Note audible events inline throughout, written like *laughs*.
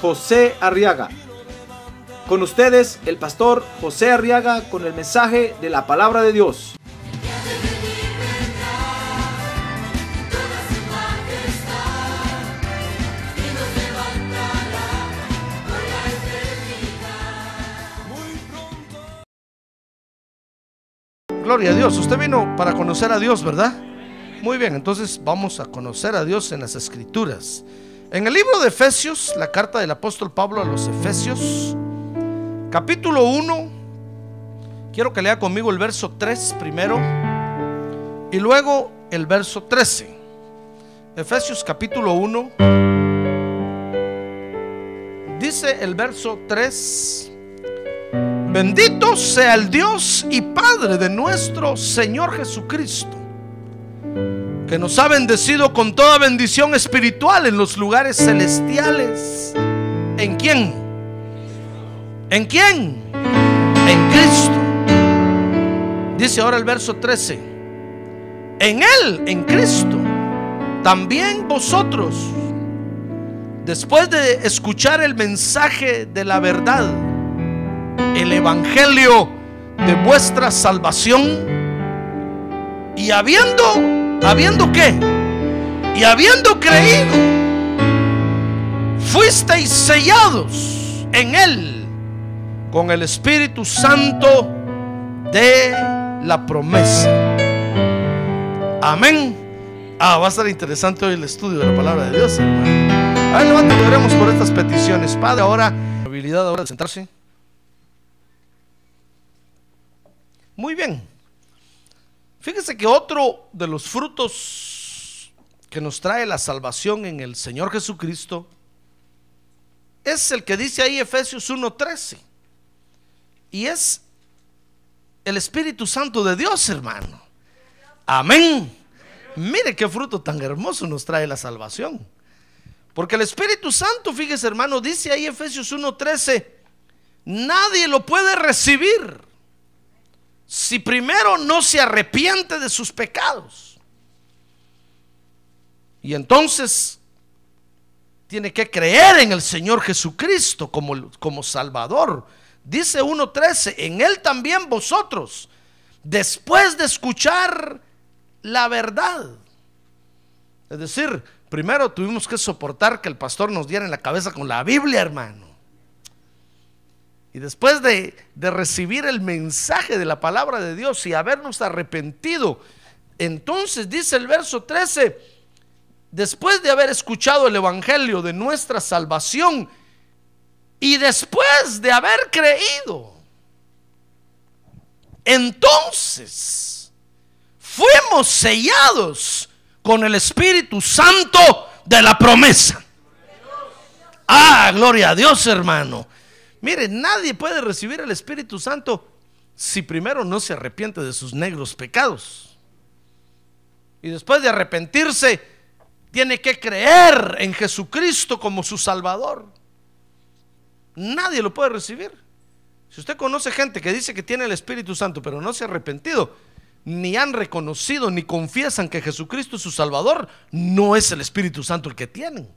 José Arriaga. Con ustedes, el pastor José Arriaga con el mensaje de la palabra de Dios. Gloria a Dios. Usted vino para conocer a Dios, ¿verdad? Muy bien, entonces vamos a conocer a Dios en las escrituras. En el libro de Efesios, la carta del apóstol Pablo a los Efesios, capítulo 1, quiero que lea conmigo el verso 3 primero y luego el verso 13. Efesios capítulo 1, dice el verso 3. Bendito sea el Dios y Padre de nuestro Señor Jesucristo, que nos ha bendecido con toda bendición espiritual en los lugares celestiales. ¿En quién? ¿En quién? En Cristo. Dice ahora el verso 13. En Él, en Cristo, también vosotros, después de escuchar el mensaje de la verdad, el evangelio de vuestra salvación y habiendo habiendo qué y habiendo creído fuisteis sellados en él con el Espíritu Santo de la promesa. Amén. Ah, va a estar interesante hoy el estudio de la palabra de Dios, hermano. A ver, levántate, oremos por estas peticiones. Padre, ahora, habilidad ahora de sentarse. Muy bien. Fíjese que otro de los frutos que nos trae la salvación en el Señor Jesucristo es el que dice ahí Efesios 1:13. Y es el Espíritu Santo de Dios, hermano. Amén. Mire qué fruto tan hermoso nos trae la salvación. Porque el Espíritu Santo, fíjese hermano, dice ahí Efesios 1:13, nadie lo puede recibir si primero no se arrepiente de sus pecados. Y entonces tiene que creer en el Señor Jesucristo como, como Salvador. Dice 1.13, en Él también vosotros, después de escuchar la verdad. Es decir, primero tuvimos que soportar que el pastor nos diera en la cabeza con la Biblia, hermano. Y después de, de, recibir el mensaje de la palabra de Dios y habernos arrepentido, entonces dice el verso 13, después de haber escuchado el Evangelio de nuestra salvación y después de haber creído, entonces fuimos sellados con el Espíritu Santo de la promesa. Ah, gloria a Dios, hermano. Mire, nadie puede recibir el Espíritu Santo si primero no se arrepiente de sus negros pecados. Y después de arrepentirse, tiene que creer en Jesucristo como su Salvador. Nadie lo puede recibir. Si usted conoce gente que dice que tiene el Espíritu Santo, pero no se ha arrepentido, ni han reconocido, ni confiesan que Jesucristo es su Salvador, no es el Espíritu Santo el que tienen.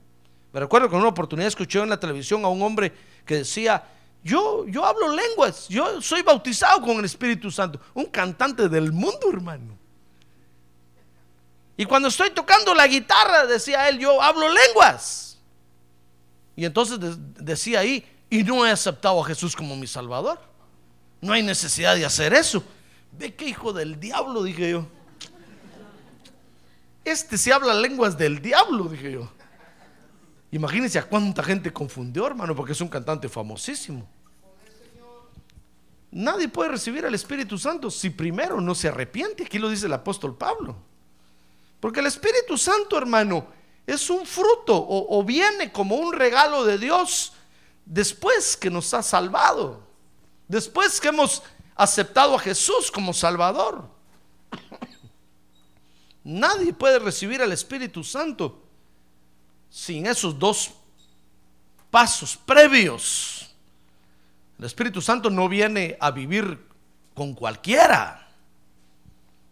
Me recuerdo que en una oportunidad escuché en la televisión a un hombre que decía, yo, yo hablo lenguas, yo soy bautizado con el Espíritu Santo, un cantante del mundo, hermano. Y cuando estoy tocando la guitarra, decía él, yo hablo lenguas. Y entonces decía ahí, y no he aceptado a Jesús como mi Salvador. No hay necesidad de hacer eso. Ve qué hijo del diablo, dije yo. Este se habla lenguas del diablo, dije yo. Imagínense a cuánta gente confundió, hermano, porque es un cantante famosísimo. Nadie puede recibir al Espíritu Santo si primero no se arrepiente. Aquí lo dice el apóstol Pablo. Porque el Espíritu Santo, hermano, es un fruto o, o viene como un regalo de Dios después que nos ha salvado, después que hemos aceptado a Jesús como Salvador. Nadie puede recibir al Espíritu Santo sin esos dos pasos previos. El Espíritu Santo no viene a vivir con cualquiera,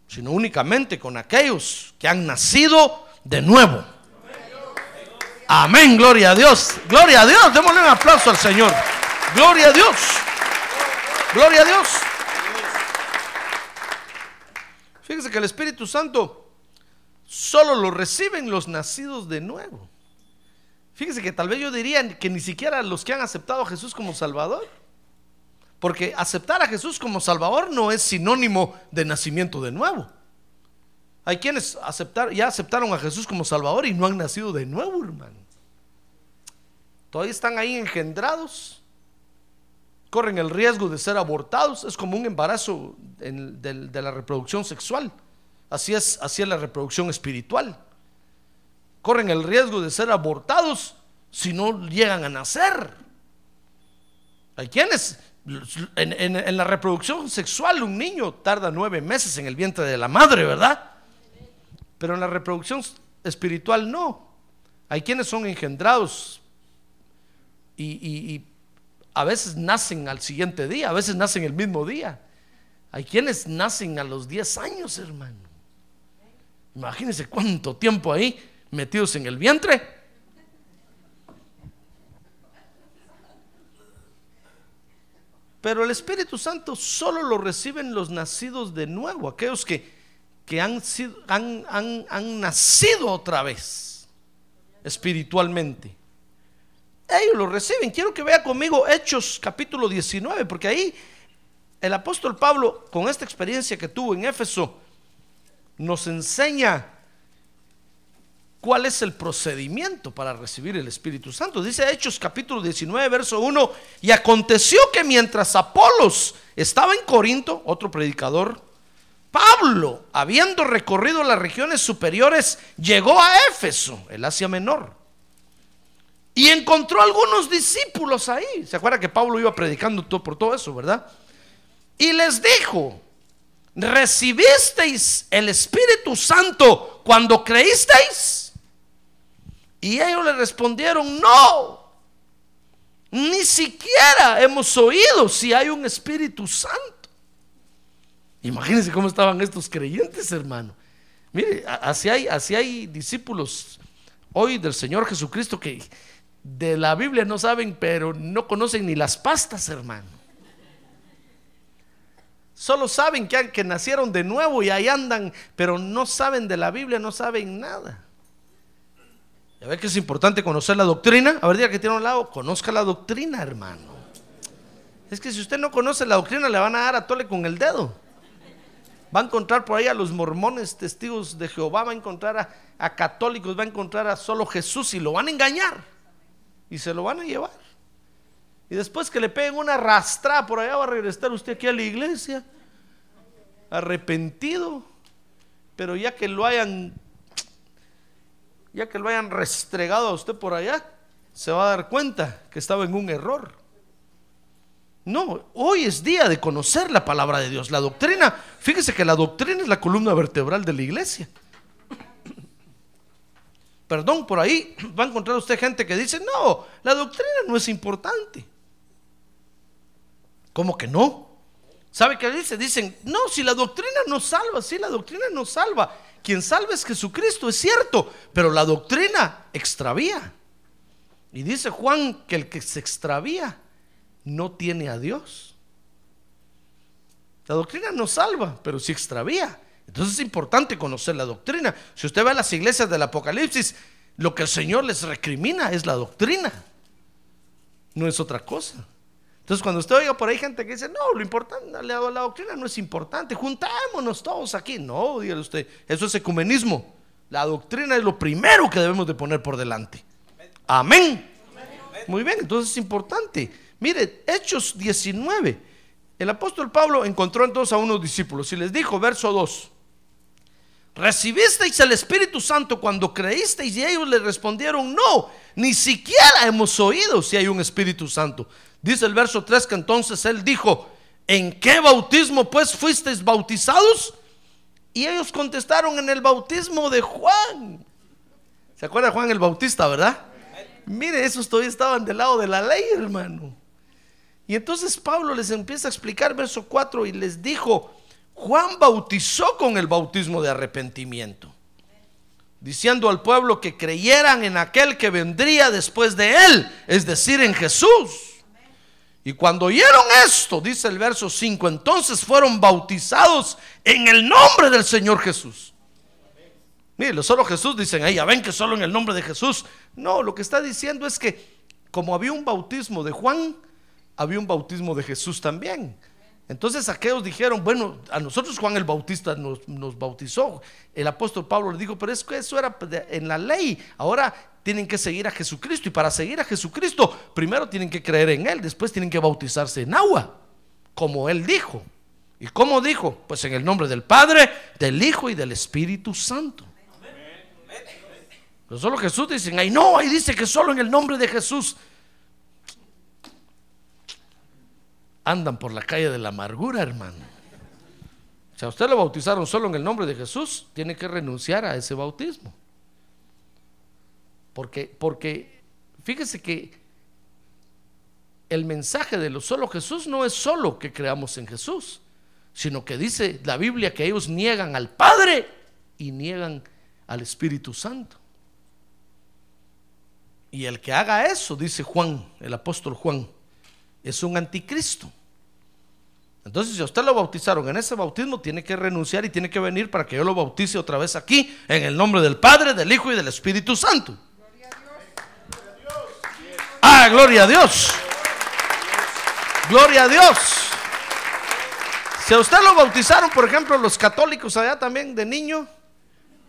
sino únicamente con aquellos que han nacido de nuevo. Amén, gloria a Dios. Gloria a Dios. Démosle un aplauso al Señor. Gloria a Dios. Gloria a Dios. Fíjese que el Espíritu Santo solo lo reciben los nacidos de nuevo. Fíjese que tal vez yo diría que ni siquiera los que han aceptado a Jesús como Salvador. Porque aceptar a Jesús como Salvador no es sinónimo de nacimiento de nuevo. Hay quienes aceptar, ya aceptaron a Jesús como Salvador y no han nacido de nuevo, hermano. Todavía están ahí engendrados. Corren el riesgo de ser abortados. Es como un embarazo de, la reproducción sexual. Así es, así es la reproducción espiritual. Corren el riesgo de ser abortados si no llegan a nacer. Hay quienes en, la reproducción sexual un niño tarda nueve meses en el vientre de la madre, ¿verdad? Pero en la reproducción espiritual no. Hay quienes son engendrados y, a veces nacen al siguiente día, a veces nacen el mismo día. Hay quienes nacen a los 10 años, hermano. Imagínense cuánto tiempo ahí metidos en el vientre. Pero el Espíritu Santo solo lo reciben los nacidos de nuevo, aquellos que, que han, sido, han, han nacido otra vez espiritualmente. Ellos lo reciben. Quiero que vea conmigo Hechos capítulo 19, porque ahí el apóstol Pablo, con esta experiencia que tuvo en Éfeso, nos enseña cuál es el procedimiento para recibir el Espíritu Santo. Dice Hechos capítulo 19, verso 1, y aconteció que mientras Apolos estaba en Corinto, otro predicador, Pablo, habiendo recorrido las regiones superiores, llegó a Éfeso, el Asia Menor. Y encontró algunos discípulos ahí. ¿Se acuerda que Pablo iba predicando todo, por todo eso, verdad? Y les dijo, ¿recibisteis el Espíritu Santo cuando creísteis? Y ellos le respondieron, no. Ni siquiera hemos oído si hay un Espíritu Santo. Imagínense cómo estaban estos creyentes, hermano. Mire, así hay, así hay discípulos hoy del Señor Jesucristo que de la Biblia no saben, pero no conocen ni las pastas, hermano. Solo saben que, que nacieron de nuevo y ahí andan, pero no saben de la Biblia, no saben nada. Ya ve que es importante conocer la doctrina. A ver, diga que tiene un lado, conozca la doctrina, hermano. Es que si usted no conoce la doctrina, le van a dar a tole con el dedo. Va a encontrar por ahí a los mormones, testigos de Jehová, va a encontrar a, a católicos, va a encontrar a solo Jesús y lo van a engañar y se lo van a llevar. Y después que le peguen una rastra por allá va a regresar usted aquí a la iglesia, arrepentido, pero ya que lo hayan, ya que lo hayan restregado a usted por allá, se va a dar cuenta que estaba en un error. No, hoy es día de conocer la palabra de Dios, la doctrina. Fíjese que la doctrina es la columna vertebral de la iglesia perdón, por ahí va a encontrar usted gente que dice, no, la doctrina no es importante. ¿Cómo que no? ¿Sabe qué dice? Dicen, no, si la doctrina nos salva, si la doctrina nos salva. Quien salva es Jesucristo, es cierto, pero la doctrina extravía. Y dice Juan que el que se extravía no tiene a Dios. La doctrina nos salva, pero si extravía. Entonces es importante conocer la doctrina. Si usted va a las iglesias del Apocalipsis, lo que el Señor les recrimina es la doctrina. No es otra cosa. Entonces cuando usted oiga por ahí gente que dice, no, lo importante, la, la doctrina no es importante, juntémonos todos aquí. No, dígale usted, eso es ecumenismo. La doctrina es lo primero que debemos de poner por delante. Amén. Muy bien, entonces es importante. Mire, Hechos 19. El apóstol Pablo encontró entonces a unos discípulos y les dijo, verso 2, ¿Recibisteis el Espíritu Santo cuando creísteis? Y ellos le respondieron, no, ni siquiera hemos oído si hay un Espíritu Santo. Dice el verso 3 que entonces él dijo, ¿en qué bautismo pues fuisteis bautizados? Y ellos contestaron en el bautismo de Juan. ¿Se acuerda Juan el Bautista, verdad? Mire, esos todavía estaban del lado de la ley, hermano. Y entonces Pablo les empieza a explicar verso 4 y les dijo, Juan bautizó con el bautismo de arrepentimiento, diciendo al pueblo que creyeran en aquel que vendría después de él, es decir, en Jesús. Y cuando oyeron esto, dice el verso 5, entonces fueron bautizados en el nombre del Señor Jesús. Mire, solo Jesús dicen, ahí ya ven que solo en el nombre de Jesús. No, lo que está diciendo es que como había un bautismo de Juan, había un bautismo de Jesús también. Entonces aquellos dijeron, bueno, a nosotros Juan el Bautista nos, bautizó. El apóstol Pablo le dijo, pero es que eso era en la ley. Ahora tienen que seguir a Jesucristo. Y para seguir a Jesucristo, primero tienen que creer en Él, después tienen que bautizarse en agua, como Él dijo. ¿Y cómo dijo? Pues en el nombre del Padre, del Hijo y del Espíritu Santo. Pero solo Jesús dicen, ay no, ahí dice que solo en el nombre de Jesús. Andan por la calle de la amargura, hermano. Si a usted lo bautizaron solo en el nombre de Jesús, tiene que renunciar a ese bautismo. Porque, porque fíjese que el mensaje de lo solo Jesús no es solo que creamos en Jesús, sino que dice la Biblia que ellos niegan al Padre y niegan al Espíritu Santo. Y el que haga eso, dice Juan, el apóstol Juan, es un anticristo. Entonces, si a usted lo bautizaron en ese bautismo, tiene que renunciar y tiene que venir para que yo lo bautice otra vez aquí, en el nombre del Padre, del Hijo y del Espíritu Santo. Ah, gloria a Dios. Gloria a Dios. Si a usted lo bautizaron, por ejemplo, los católicos allá también de niño,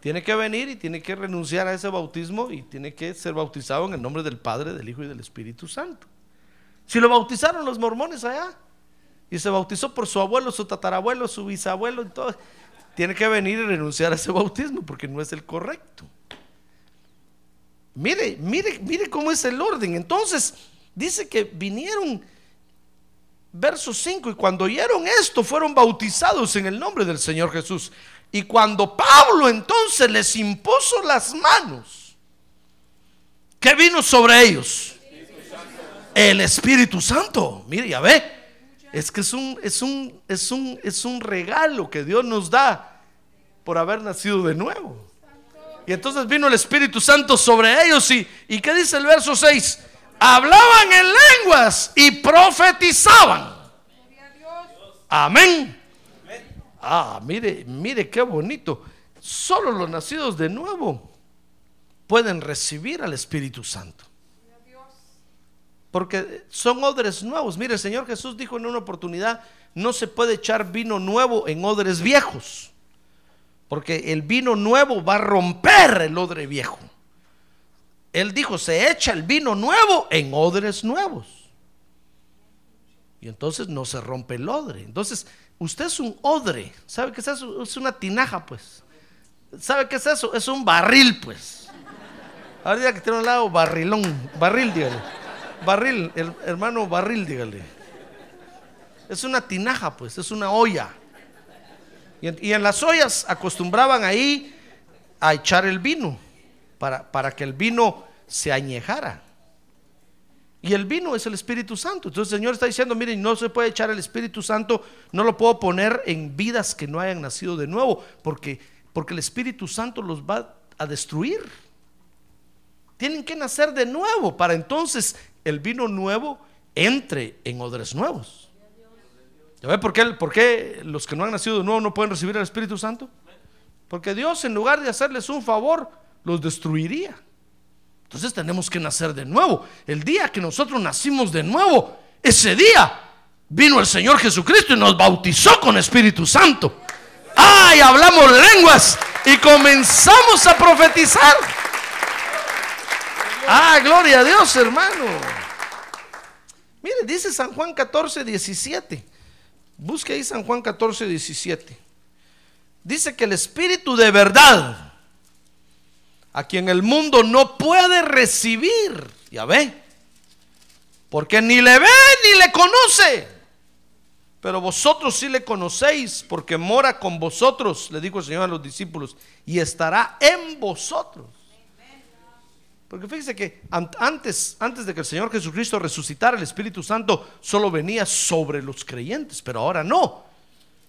tiene que venir y tiene que renunciar a ese bautismo y tiene que ser bautizado en el nombre del Padre, del Hijo y del Espíritu Santo. Si lo bautizaron los mormones allá, y se bautizó por su abuelo, su tatarabuelo, su bisabuelo, todo. Tiene que venir y renunciar a ese bautismo porque no es el correcto. Mire, mire, mire cómo es el orden. Entonces, dice que vinieron, verso 5, y cuando oyeron esto, fueron bautizados en el nombre del Señor Jesús. Y cuando Pablo entonces les impuso las manos, ¿qué vino sobre ellos? El Espíritu Santo. Mire, ya ve, es que es un, es un, es un, es un regalo que Dios nos da por haber nacido de nuevo. Y entonces vino el Espíritu Santo sobre ellos y, ¿y qué dice el verso 6? Hablaban en lenguas y profetizaban. Amén. Ah, mire, mire qué bonito. Solo los nacidos de nuevo pueden recibir al Espíritu Santo. Porque son odres nuevos. Mire, el Señor Jesús dijo en una oportunidad, no se puede echar vino nuevo en odres viejos. Porque el vino nuevo va a romper el odre viejo. Él dijo, se echa el vino nuevo en odres nuevos. Y entonces no se rompe el odre. Entonces, usted es un odre. ¿Sabe qué es eso? Es una tinaja, pues. ¿Sabe qué es eso? Es un barril, pues. Ahora que tiene un lado barrilón, barril, dígale. Barril, hermano barril, dígale. Es una tinaja, pues, es una olla. Y en, las ollas acostumbraban ahí a echar el vino para, para que el vino se añejara. Y el vino es el Espíritu Santo. Entonces el Señor está diciendo, miren, no se puede echar el Espíritu Santo, no lo puedo poner en vidas que no hayan nacido de nuevo, porque, porque el Espíritu Santo los va a destruir. Tienen que nacer de nuevo para entonces el vino nuevo entre en odres nuevos. ¿Ya ve por qué, por qué los que no han nacido de nuevo no pueden recibir el Espíritu Santo? Porque Dios en lugar de hacerles un favor, los destruiría. Entonces tenemos que nacer de nuevo. El día que nosotros nacimos de nuevo, ese día vino el Señor Jesucristo y nos bautizó con Espíritu Santo. ¡Ay! Hablamos lenguas y comenzamos a profetizar. Ah, gloria a Dios, hermano. Mire, dice San Juan 14, 17. Busque ahí San Juan 14, 17. dice que el Espíritu de verdad, a quien el mundo no puede recibir, ya ve, porque ni le ve ni le conoce. Pero vosotros sí le conocéis, porque mora con vosotros, le dijo el Señor a los discípulos, y estará en vosotros. Porque fíjese que antes, antes de que el Señor Jesucristo resucitara, el Espíritu Santo solo venía sobre los creyentes, pero ahora no.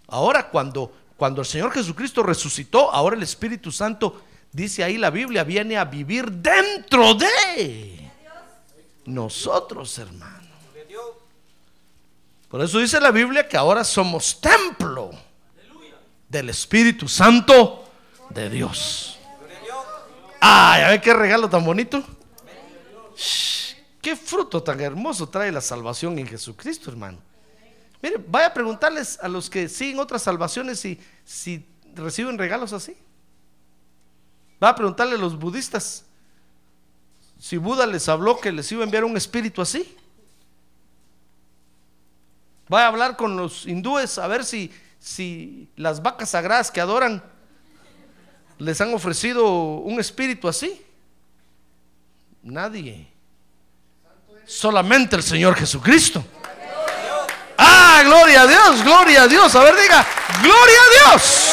Ahora cuando, cuando el Señor Jesucristo resucitó, ahora el Espíritu Santo, dice ahí la Biblia, viene a vivir dentro de nosotros, hermano. Por eso dice la Biblia que ahora somos templo del Espíritu Santo de Dios. Ay, a ver qué regalo tan bonito. qué fruto tan hermoso trae la salvación en Jesucristo, hermano. Mire, vaya a preguntarles a los que siguen otras salvaciones si, si reciben regalos así. Va a preguntarle a los budistas si Buda les habló que les iba a enviar un espíritu así. Va a hablar con los hindúes a ver si, si las vacas sagradas que adoran les han ofrecido un espíritu así. Nadie. Solamente el Señor Jesucristo. Ah, gloria a Dios, gloria a Dios. A ver, diga, gloria a Dios.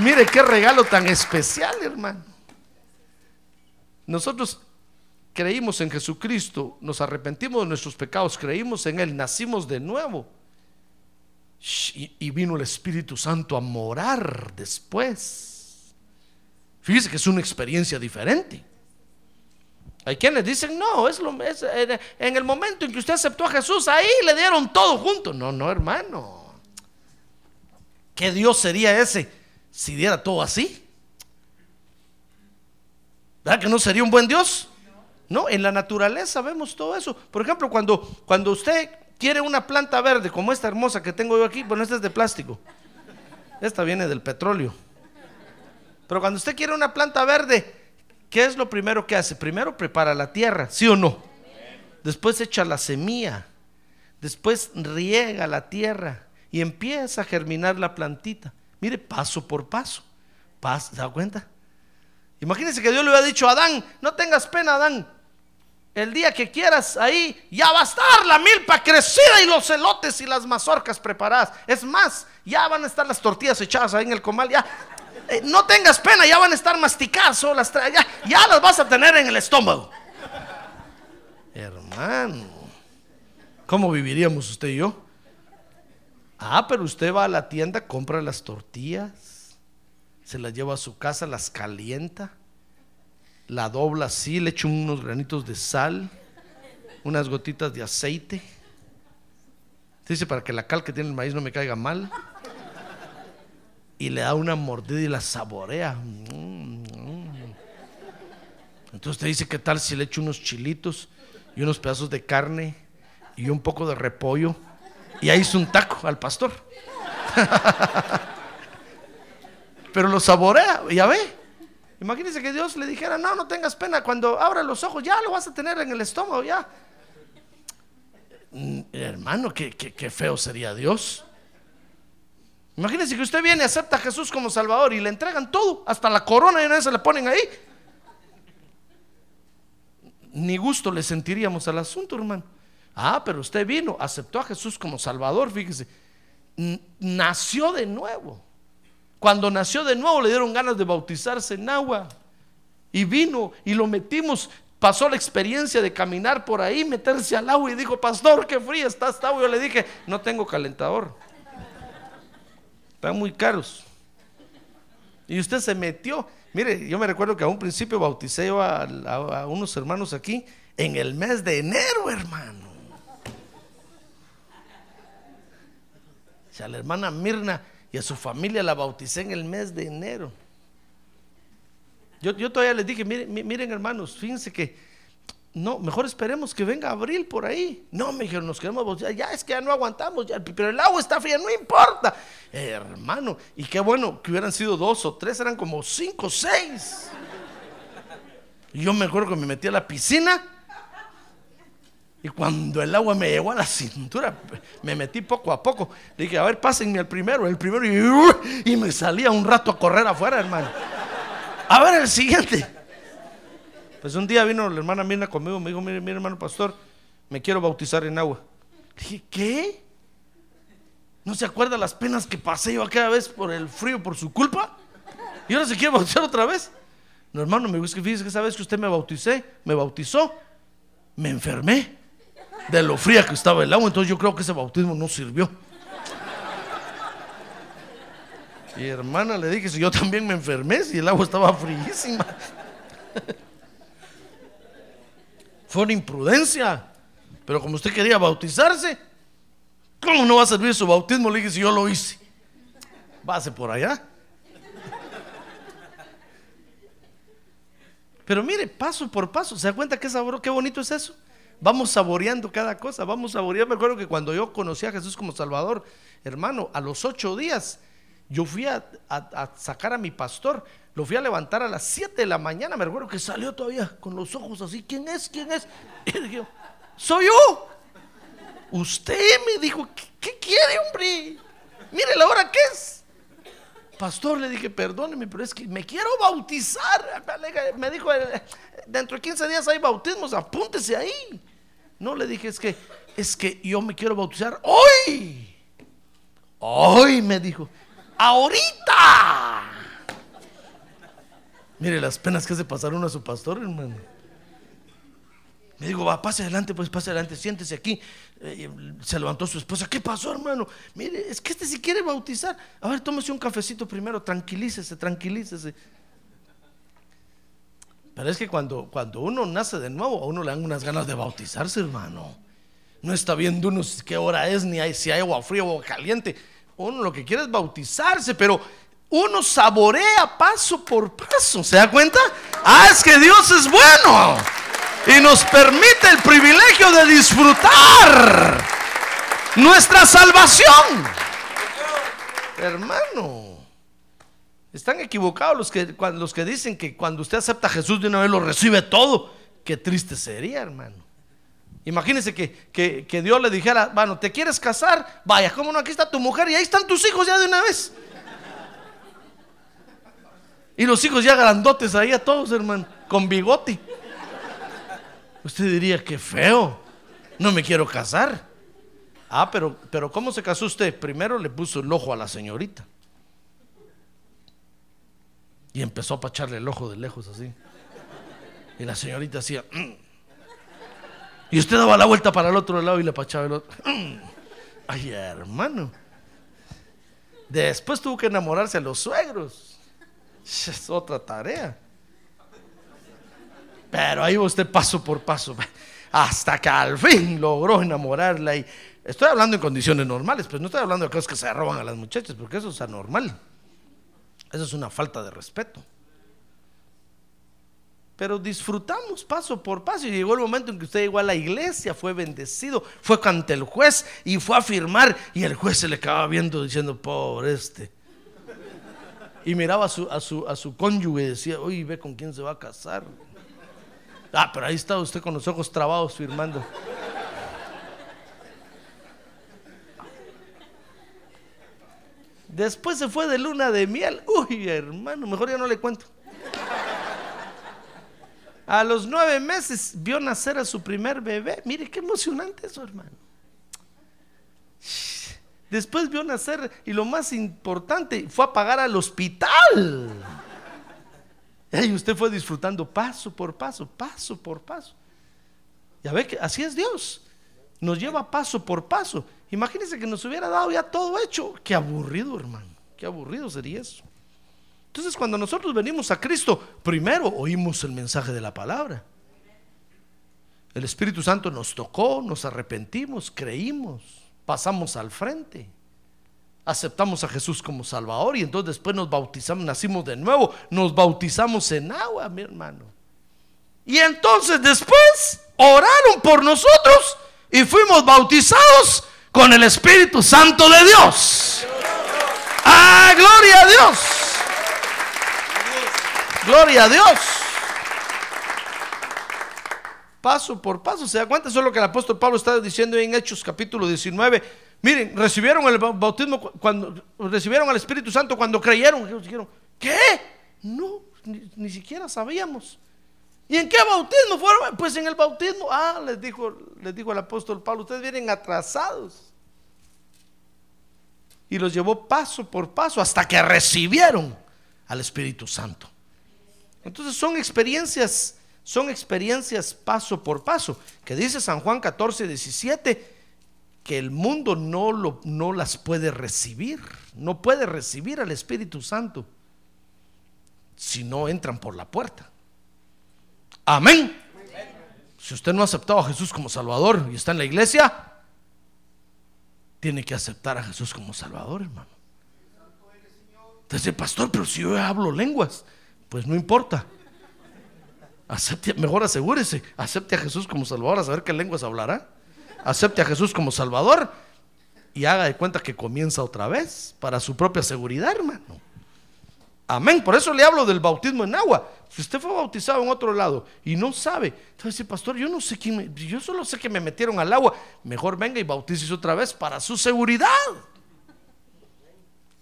Mire qué regalo tan especial, hermano. Nosotros creímos en Jesucristo, nos arrepentimos de nuestros pecados, creímos en Él, nacimos de nuevo. Y, vino el Espíritu Santo a morar después. Fíjese que es una experiencia diferente. Hay quienes dicen, no, es lo es, en el momento en que usted aceptó a Jesús, ahí le dieron todo junto. No, no, hermano. ¿Qué Dios sería ese si diera todo así? ¿Verdad que no sería un buen Dios? No, en la naturaleza vemos todo eso. Por ejemplo, cuando, cuando usted quiere una planta verde como esta hermosa que tengo yo aquí, bueno, esta es de plástico. Esta viene del petróleo. Pero cuando usted quiere una planta verde, ¿qué es lo primero que hace? Primero prepara la tierra, ¿sí o no? Después echa la semilla. Después riega la tierra y empieza a germinar la plantita. Mire, paso por paso. ¿Se da cuenta? Imagínense que Dios le hubiera dicho a Adán, no tengas pena, Adán. El día que quieras ahí, ya va a estar la milpa crecida y los elotes y las mazorcas preparadas. Es más, ya van a estar las tortillas echadas ahí en el comal. Ya, eh, no tengas pena, ya van a estar masticadas las ya, las vas a tener en el estómago. Hermano, ¿cómo viviríamos usted y yo? Ah, pero usted va a la tienda, compra las tortillas se la lleva a su casa, las calienta, la dobla así, le echa unos granitos de sal, unas gotitas de aceite. Dice para que la cal que tiene el maíz no me caiga mal. Y le da una mordida y la saborea. Entonces usted dice, ¿qué tal si le echo unos chilitos y unos pedazos de carne y un poco de repollo? Y ahí hizo un taco al pastor. *laughs* pero lo saborea, ya ve. Imagínense que Dios le dijera, no, no tengas pena, cuando abra los ojos ya lo vas a tener en el estómago, ya. Mm, hermano, qué, qué, feo sería Dios. Imagínense que usted viene, acepta a Jesús como Salvador y le entregan todo, hasta la corona y una vez se le ponen ahí. Ni gusto le sentiríamos al asunto, hermano. Ah, pero usted vino, aceptó a Jesús como Salvador, fíjese. Nació de nuevo. Cuando nació de nuevo le dieron ganas de bautizarse en agua. Y vino y lo metimos. Pasó la experiencia de caminar por ahí, meterse al agua y dijo, pastor, qué fría está esta agua. Yo le dije, no tengo calentador. Están muy caros. Y usted se metió. Mire, yo me recuerdo que a un principio bauticé a, a unos hermanos aquí en el mes de enero, hermano. O sea, la hermana Mirna y a su familia la bauticé en el mes de enero. Yo, todavía les dije, miren, miren hermanos, fíjense que no, mejor esperemos que venga abril por ahí. No, me dijeron, nos queremos bautizar. Ya es que ya no aguantamos, ya, pero el agua está fría, no importa. hermano, y qué bueno que hubieran sido dos o tres, eran como cinco, seis. Y yo me acuerdo que me metí a la piscina Y cuando el agua me llegó a la cintura, me metí poco a poco. Dije, a ver, pásenme el primero, el primero. Y, y me salía un rato a correr afuera, hermano. A ver, el siguiente. Pues un día vino la hermana Mirna conmigo, me dijo, mire, mire hermano pastor, me quiero bautizar en agua. Dije, ¿qué? ¿No se acuerda las penas que pasé yo aquella vez por el frío, por su culpa? ¿Y ahora se quiere bautizar otra vez? No, hermano, me gusta que fíjese que esa vez que usted me bauticé, me bautizó, me enfermé de lo fría que estaba el agua, entonces yo creo que ese bautismo no sirvió. Y hermana le dije, si yo también me enfermé, si el agua estaba fríísima. Fue una imprudencia. Pero como usted quería bautizarse, ¿cómo no va a servir su bautismo? Le dije, si yo lo hice. Váse por allá. Pero mire, paso por paso, ¿se da cuenta qué sabor, qué bonito es eso? Vamos saboreando cada cosa, vamos saboreando. Me acuerdo que cuando yo conocí a Jesús como Salvador, hermano, a los ocho días, yo fui a, sacar a mi pastor lo fui a levantar a las 7 de la mañana. Me recuerdo que salió todavía con los ojos así. ¿Quién es? ¿Quién es? Y dije, soy yo. Usted me dijo, ¿qué, quiere, hombre? Mire la hora que es. Pastor, le dije, perdóneme, pero es que me quiero bautizar. Me dijo, dentro de 15 días hay bautismos, apúntese ahí. No, le dije, es que, es que yo me quiero bautizar hoy. Hoy, me dijo, ahorita. Mire las penas que hace pasar uno a su pastor, hermano. Me digo, va, pase adelante, pues pase adelante, siéntese aquí. Eh, se levantó su esposa. ¿Qué pasó, hermano? Mire, es que este si quiere bautizar. A ver, tómese un cafecito primero, tranquilícese, tranquilícese. Pero es que cuando, cuando uno nace de nuevo, a uno le dan unas ganas de bautizarse, hermano. No está viendo uno qué hora es, ni hay, si hay agua fría o agua caliente. Uno lo que quiere es bautizarse, pero uno saborea paso por paso. ¿Se da cuenta? Ah, es que Dios es bueno y nos permite el privilegio de disfrutar nuestra salvación. Hermano, están equivocados los que, los que dicen que cuando usted acepta a Jesús de una vez lo recibe todo. Qué triste sería, hermano. Imagínese que, que, que Dios le dijera, bueno, ¿te quieres casar? Vaya, ¿cómo no? Aquí está tu mujer y ahí están tus hijos ya de una vez. Y los hijos ya grandotes ahí a todos, hermano, con bigote. Usted diría, qué feo, no me quiero casar. Ah, pero, pero ¿cómo se casó usted? Primero le puso el ojo a la señorita. Y empezó a pacharle el ojo de lejos así. Y la señorita hacía... Mm". Y usted daba la vuelta para el otro lado y le pachaba el otro. Mm". Ay, hermano. Después tuvo que enamorarse a los suegros. Es otra tarea. Pero ahí usted paso por paso, hasta que al fin logró enamorarla. Y estoy hablando en condiciones normales, pues no estoy hablando de cosas que se roban a las muchachas, porque eso es anormal. Eso es una falta de respeto. Pero disfrutamos paso por paso y llegó el momento en que usted llegó a la iglesia, fue bendecido, fue ante el juez y fue a firmar y el juez se le acaba viendo diciendo, pobre este y miraba a su, a su, a su cónyuge y decía, uy, ve con quién se va a casar. Ah, pero ahí está usted con los ojos trabados firmando. Después se fue de luna de miel. Uy, hermano, mejor ya no le cuento. A los nueve meses vio nacer a su primer bebé. Mire qué emocionante eso, hermano. Después vio nacer y lo más importante fue a pagar al hospital. Y usted fue disfrutando paso por paso, paso por paso. Ya ve que así es Dios. Nos lleva paso por paso. Imagínense que nos hubiera dado ya todo hecho. Qué aburrido, hermano. Qué aburrido sería eso. Entonces, cuando nosotros venimos a Cristo, primero oímos el mensaje de la palabra. El Espíritu Santo nos tocó, nos arrepentimos, creímos pasamos al frente. Aceptamos a Jesús como Salvador y entonces después nos bautizamos, nacimos de nuevo, nos bautizamos en agua, mi hermano. Y entonces después oraron por nosotros y fuimos bautizados con el Espíritu Santo de Dios. ¡Ah, gloria a Dios! Gloria a Dios. paso por paso. ¿Se da cuenta? Eso es lo que el apóstol Pablo está diciendo en Hechos capítulo 19. Miren, recibieron el bautismo cuando recibieron al Espíritu Santo cuando creyeron. Dijeron, ¿qué? No, ni siquiera sabíamos. ¿Y en qué bautismo fueron? Pues en el bautismo. Ah, les dijo, les dijo el apóstol Pablo, ustedes vienen atrasados. Y los llevó paso por paso hasta que recibieron al Espíritu Santo. Entonces son experiencias, son experiencias paso por paso, que dice San Juan 14, 17, que el mundo no, lo, no las puede recibir, no puede recibir al Espíritu Santo si no entran por la puerta. Amén. Si usted no ha aceptado a Jesús como Salvador y está en la iglesia, tiene que aceptar a Jesús como Salvador, hermano. Entonces, pastor, pero si yo hablo lenguas, pues no importa. Mejor asegúrese, acepte a Jesús como Salvador, a saber qué lenguas hablará. Acepte a Jesús como Salvador y haga de cuenta que comienza otra vez para su propia seguridad, hermano. Amén. Por eso le hablo del bautismo en agua. Si usted fue bautizado en otro lado y no sabe, entonces pastor, yo no sé quién, yo solo sé que me metieron al agua. Mejor venga y bautícese otra vez para su seguridad.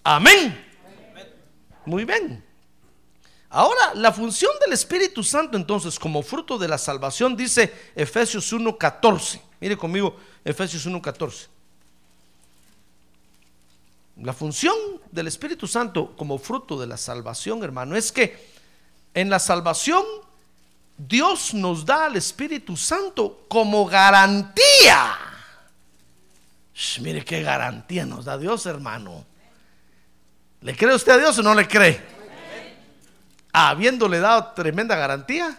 Amén. Muy bien. Ahora, la función del Espíritu Santo entonces como fruto de la salvación dice Efesios 1.14. Mire conmigo Efesios 1.14. La función del Espíritu Santo como fruto de la salvación, hermano, es que en la salvación Dios nos da al Espíritu Santo como garantía. mire qué garantía nos da Dios, hermano. ¿Le cree usted a Dios o no le cree? Habiéndole dado tremenda garantía.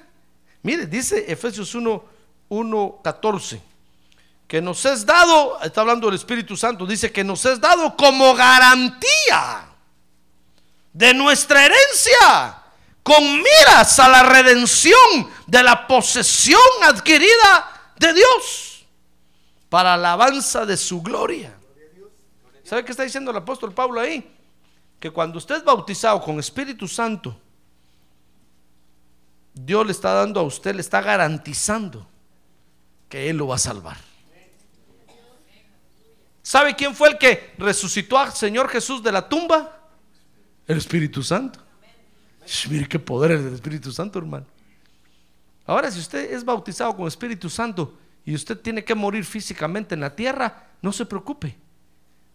Mire, dice Efesios 1, 1, 14 que nos es dado, está hablando del Espíritu Santo, dice que nos es dado como garantía de nuestra herencia, con miras a la redención de la posesión adquirida de Dios, para alabanza de su gloria. ¿Sabe qué está diciendo el apóstol Pablo ahí? Que cuando usted es bautizado con Espíritu Santo, Dios le está dando a usted, le está garantizando que Él lo va a salvar. ¿Sabe quién fue el que resucitó al Señor Jesús de la tumba? El Espíritu Santo. Mire qué poder es del Espíritu Santo, hermano. Ahora, si usted es bautizado con Espíritu Santo y usted tiene que morir físicamente en la tierra, no se preocupe.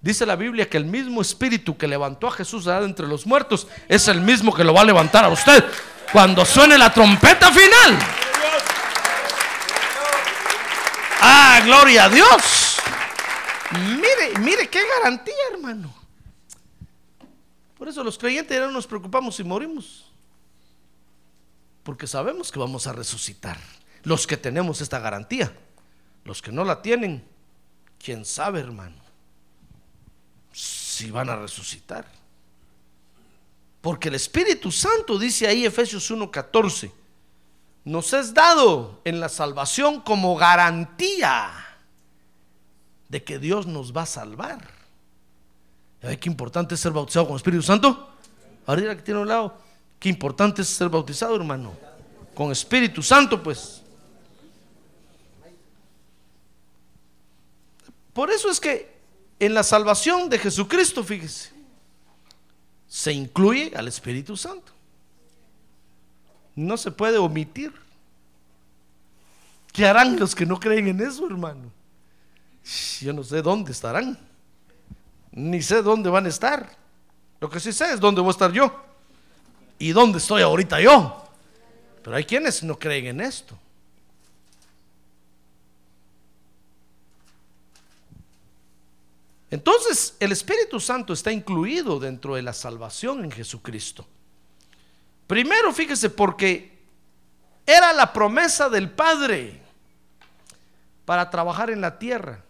Dice la Biblia que el mismo Espíritu que levantó a Jesús de entre los muertos es el mismo que lo va a levantar a usted cuando suene la trompeta final. Ah, gloria a Dios. Mire, mire qué garantía, hermano. Por eso los creyentes ya no nos preocupamos si morimos. Porque sabemos que vamos a resucitar. Los que tenemos esta garantía. Los que no la tienen, quién sabe, hermano, si van a resucitar. Porque el Espíritu Santo, dice ahí Efesios 1:14, nos es dado en la salvación como garantía de que Dios nos va a salvar. ¿Qué importante es ser bautizado con Espíritu Santo? Ahora que tiene un lado, qué importante es ser bautizado, hermano. Con Espíritu Santo, pues. Por eso es que en la salvación de Jesucristo, fíjese, se incluye al Espíritu Santo. No se puede omitir. ¿Qué harán los que no creen en eso, hermano? Yo no sé dónde estarán, ni sé dónde van a estar. Lo que sí sé es dónde voy a estar yo y dónde estoy ahorita yo. Pero hay quienes no creen en esto. Entonces, el Espíritu Santo está incluido dentro de la salvación en Jesucristo. Primero, fíjese, porque era la promesa del Padre para trabajar en la tierra.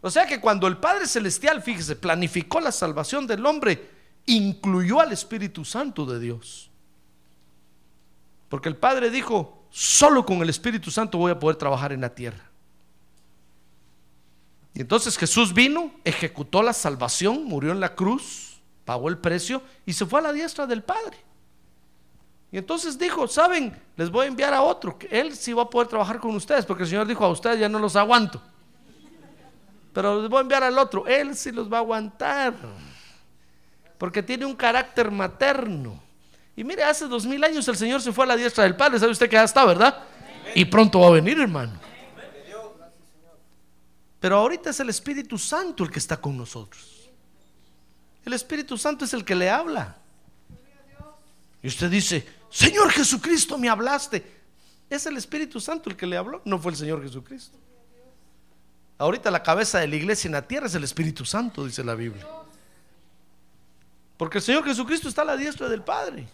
O sea que cuando el Padre Celestial, fíjese, planificó la salvación del hombre, incluyó al Espíritu Santo de Dios. Porque el Padre dijo, solo con el Espíritu Santo voy a poder trabajar en la tierra. Y entonces Jesús vino, ejecutó la salvación, murió en la cruz, pagó el precio y se fue a la diestra del Padre. Y entonces dijo, ¿saben? Les voy a enviar a otro, que él sí va a poder trabajar con ustedes, porque el Señor dijo, a ustedes ya no los aguanto. Pero les voy a enviar al otro, él sí los va a aguantar, porque tiene un carácter materno. Y mire, hace dos mil años el Señor se fue a la diestra del Padre, ¿sabe usted que ya está, verdad? Y pronto va a venir, hermano. Pero ahorita es el Espíritu Santo el que está con nosotros. El Espíritu Santo es el que le habla. Y usted dice, Señor Jesucristo, me hablaste. Es el Espíritu Santo el que le habló, no fue el Señor Jesucristo. Ahorita la cabeza de la iglesia en la tierra es el Espíritu Santo, dice la Biblia. Porque el Señor Jesucristo está a la diestra del Padre.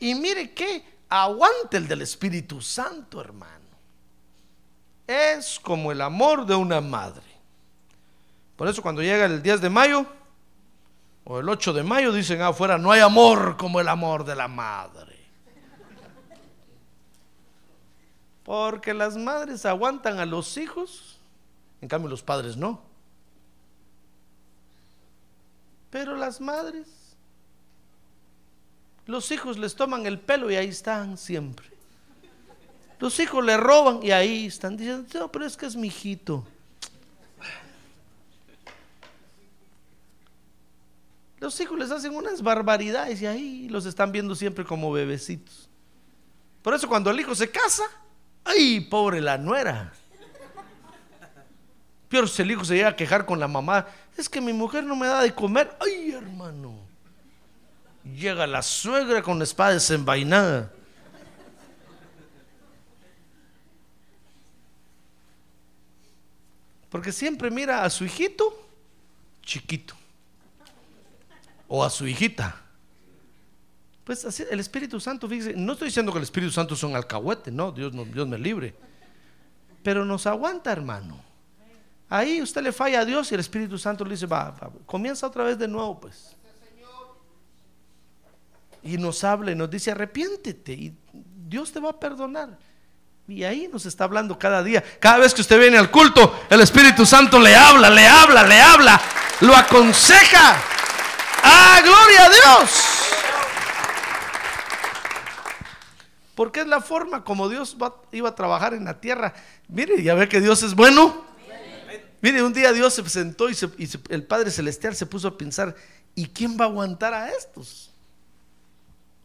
Y mire que aguante el del Espíritu Santo, hermano. Es como el amor de una madre. Por eso cuando llega el 10 de mayo o el 8 de mayo dicen afuera, no hay amor como el amor de la madre. Porque las madres aguantan a los hijos, en cambio los padres no. Pero las madres, los hijos les toman el pelo y ahí están siempre. Los hijos le roban y ahí están diciendo, pero es que es mi hijito. Los hijos les hacen unas barbaridades y ahí los están viendo siempre como bebecitos. Por eso cuando el hijo se casa, ¡ay, pobre la nuera! Peor si el hijo se llega a quejar con la mamá, es que mi mujer no me da de comer. ¡Ay, hermano! Llega la suegra con la espada desenvainada. Porque siempre mira a su hijito chiquito o a su hijita. Pues así, el Espíritu Santo, fíjese, no estoy diciendo que el Espíritu Santo son alcahuete, no, Dios, no, Dios me libre. Pero nos aguanta, hermano. Ahí usted le falla a Dios y el Espíritu Santo le dice, va, comienza otra vez de nuevo, pues. Y nos habla y nos dice, arrepiéntete y Dios te va a perdonar. Y ahí nos está hablando cada día. Cada vez que usted viene al culto, el Espíritu Santo le habla, le habla, le habla, lo aconseja. ¡Ah, gloria a Dios! Porque es la forma como Dios iba a trabajar en la tierra. Mire, ya ve que Dios es bueno. Mire, un día Dios se sentó y, el Padre Celestial se puso a pensar, ¿y quién va a aguantar a estos?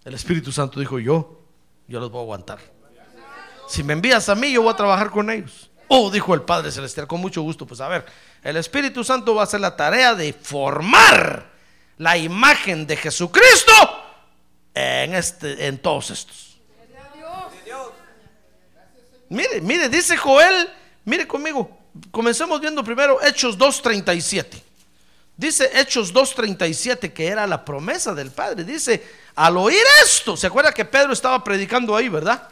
El Espíritu Santo dijo, yo, yo los voy a aguantar. Si me envías a mí, yo voy a trabajar con ellos. Oh, dijo el Padre Celestial, con mucho gusto. Pues a ver, el Espíritu Santo va a hacer la tarea de formar la imagen de Jesucristo en, este, en todos estos. Mire, mire, dice Joel, mire conmigo, comencemos viendo primero Hechos 2.37. Dice Hechos 2.37 que era la promesa del Padre. Dice, al oír esto, ¿se acuerda que Pedro estaba predicando ahí, verdad?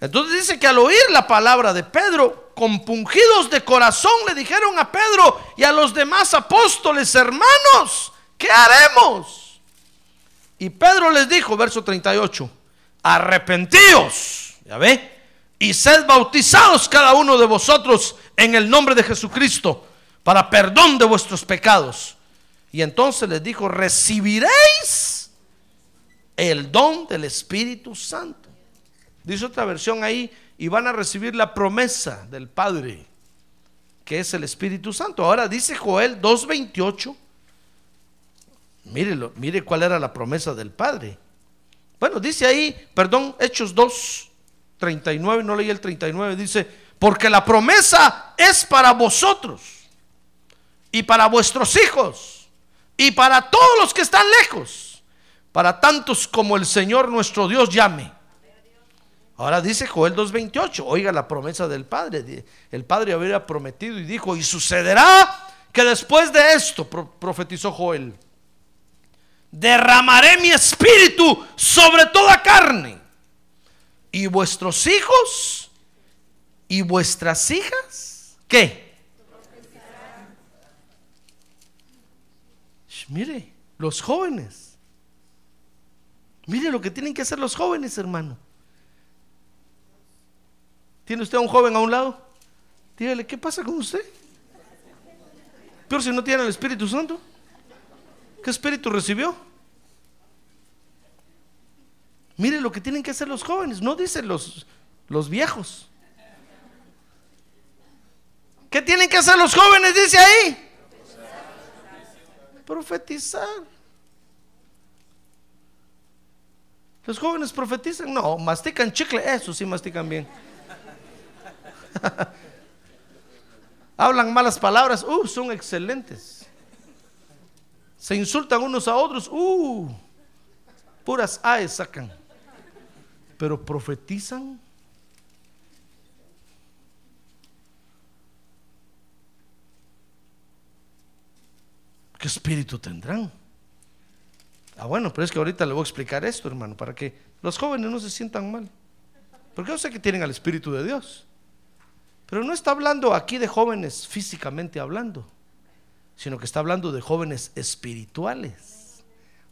Entonces dice que al oír la palabra de Pedro, compungidos de corazón, le dijeron a Pedro y a los demás apóstoles, hermanos, ¿qué haremos? Y Pedro les dijo, verso 38, arrepentíos, ya ve, y sed bautizados cada uno de vosotros en el nombre de Jesucristo para perdón de vuestros pecados. Y entonces les dijo, recibiréis el don del Espíritu Santo. Dice otra versión ahí, y van a recibir la promesa del Padre, que es el Espíritu Santo. Ahora dice Joel 2.28, mírelo, mire cuál era la promesa del Padre. Bueno, dice ahí, perdón, Hechos 2.39, no leí el 39, dice, porque la promesa es para vosotros y para vuestros hijos y para todos los que están lejos, para tantos como el Señor nuestro Dios llame. Ahora dice Joel 2.28, oiga la promesa del Padre. El Padre había prometido y dijo, y sucederá que después de esto, pro- profetizó Joel, derramaré mi espíritu sobre toda carne. Y vuestros hijos y vuestras hijas, ¿qué? Mire, los jóvenes. Mire lo que tienen que hacer los jóvenes, hermano. ¿Tiene usted a un joven a un lado? Dígale, ¿qué pasa con usted? Peor si no tiene el Espíritu Santo. ¿Qué espíritu recibió? Mire lo que tienen que hacer los jóvenes, no dicen los, los viejos. ¿Qué tienen que hacer los jóvenes? Dice ahí. Profetizar. Los jóvenes profetizan, no, mastican chicle, eso sí mastican bien. *laughs* Hablan malas palabras, uh, son excelentes. Se insultan unos a otros, uh, puras aes sacan. Pero profetizan. ¿Qué espíritu tendrán? Ah, bueno, pero es que ahorita le voy a explicar esto, hermano, para que los jóvenes no se sientan mal. Porque yo sé que tienen al Espíritu de Dios. Pero no está hablando aquí de jóvenes físicamente hablando, sino que está hablando de jóvenes espirituales.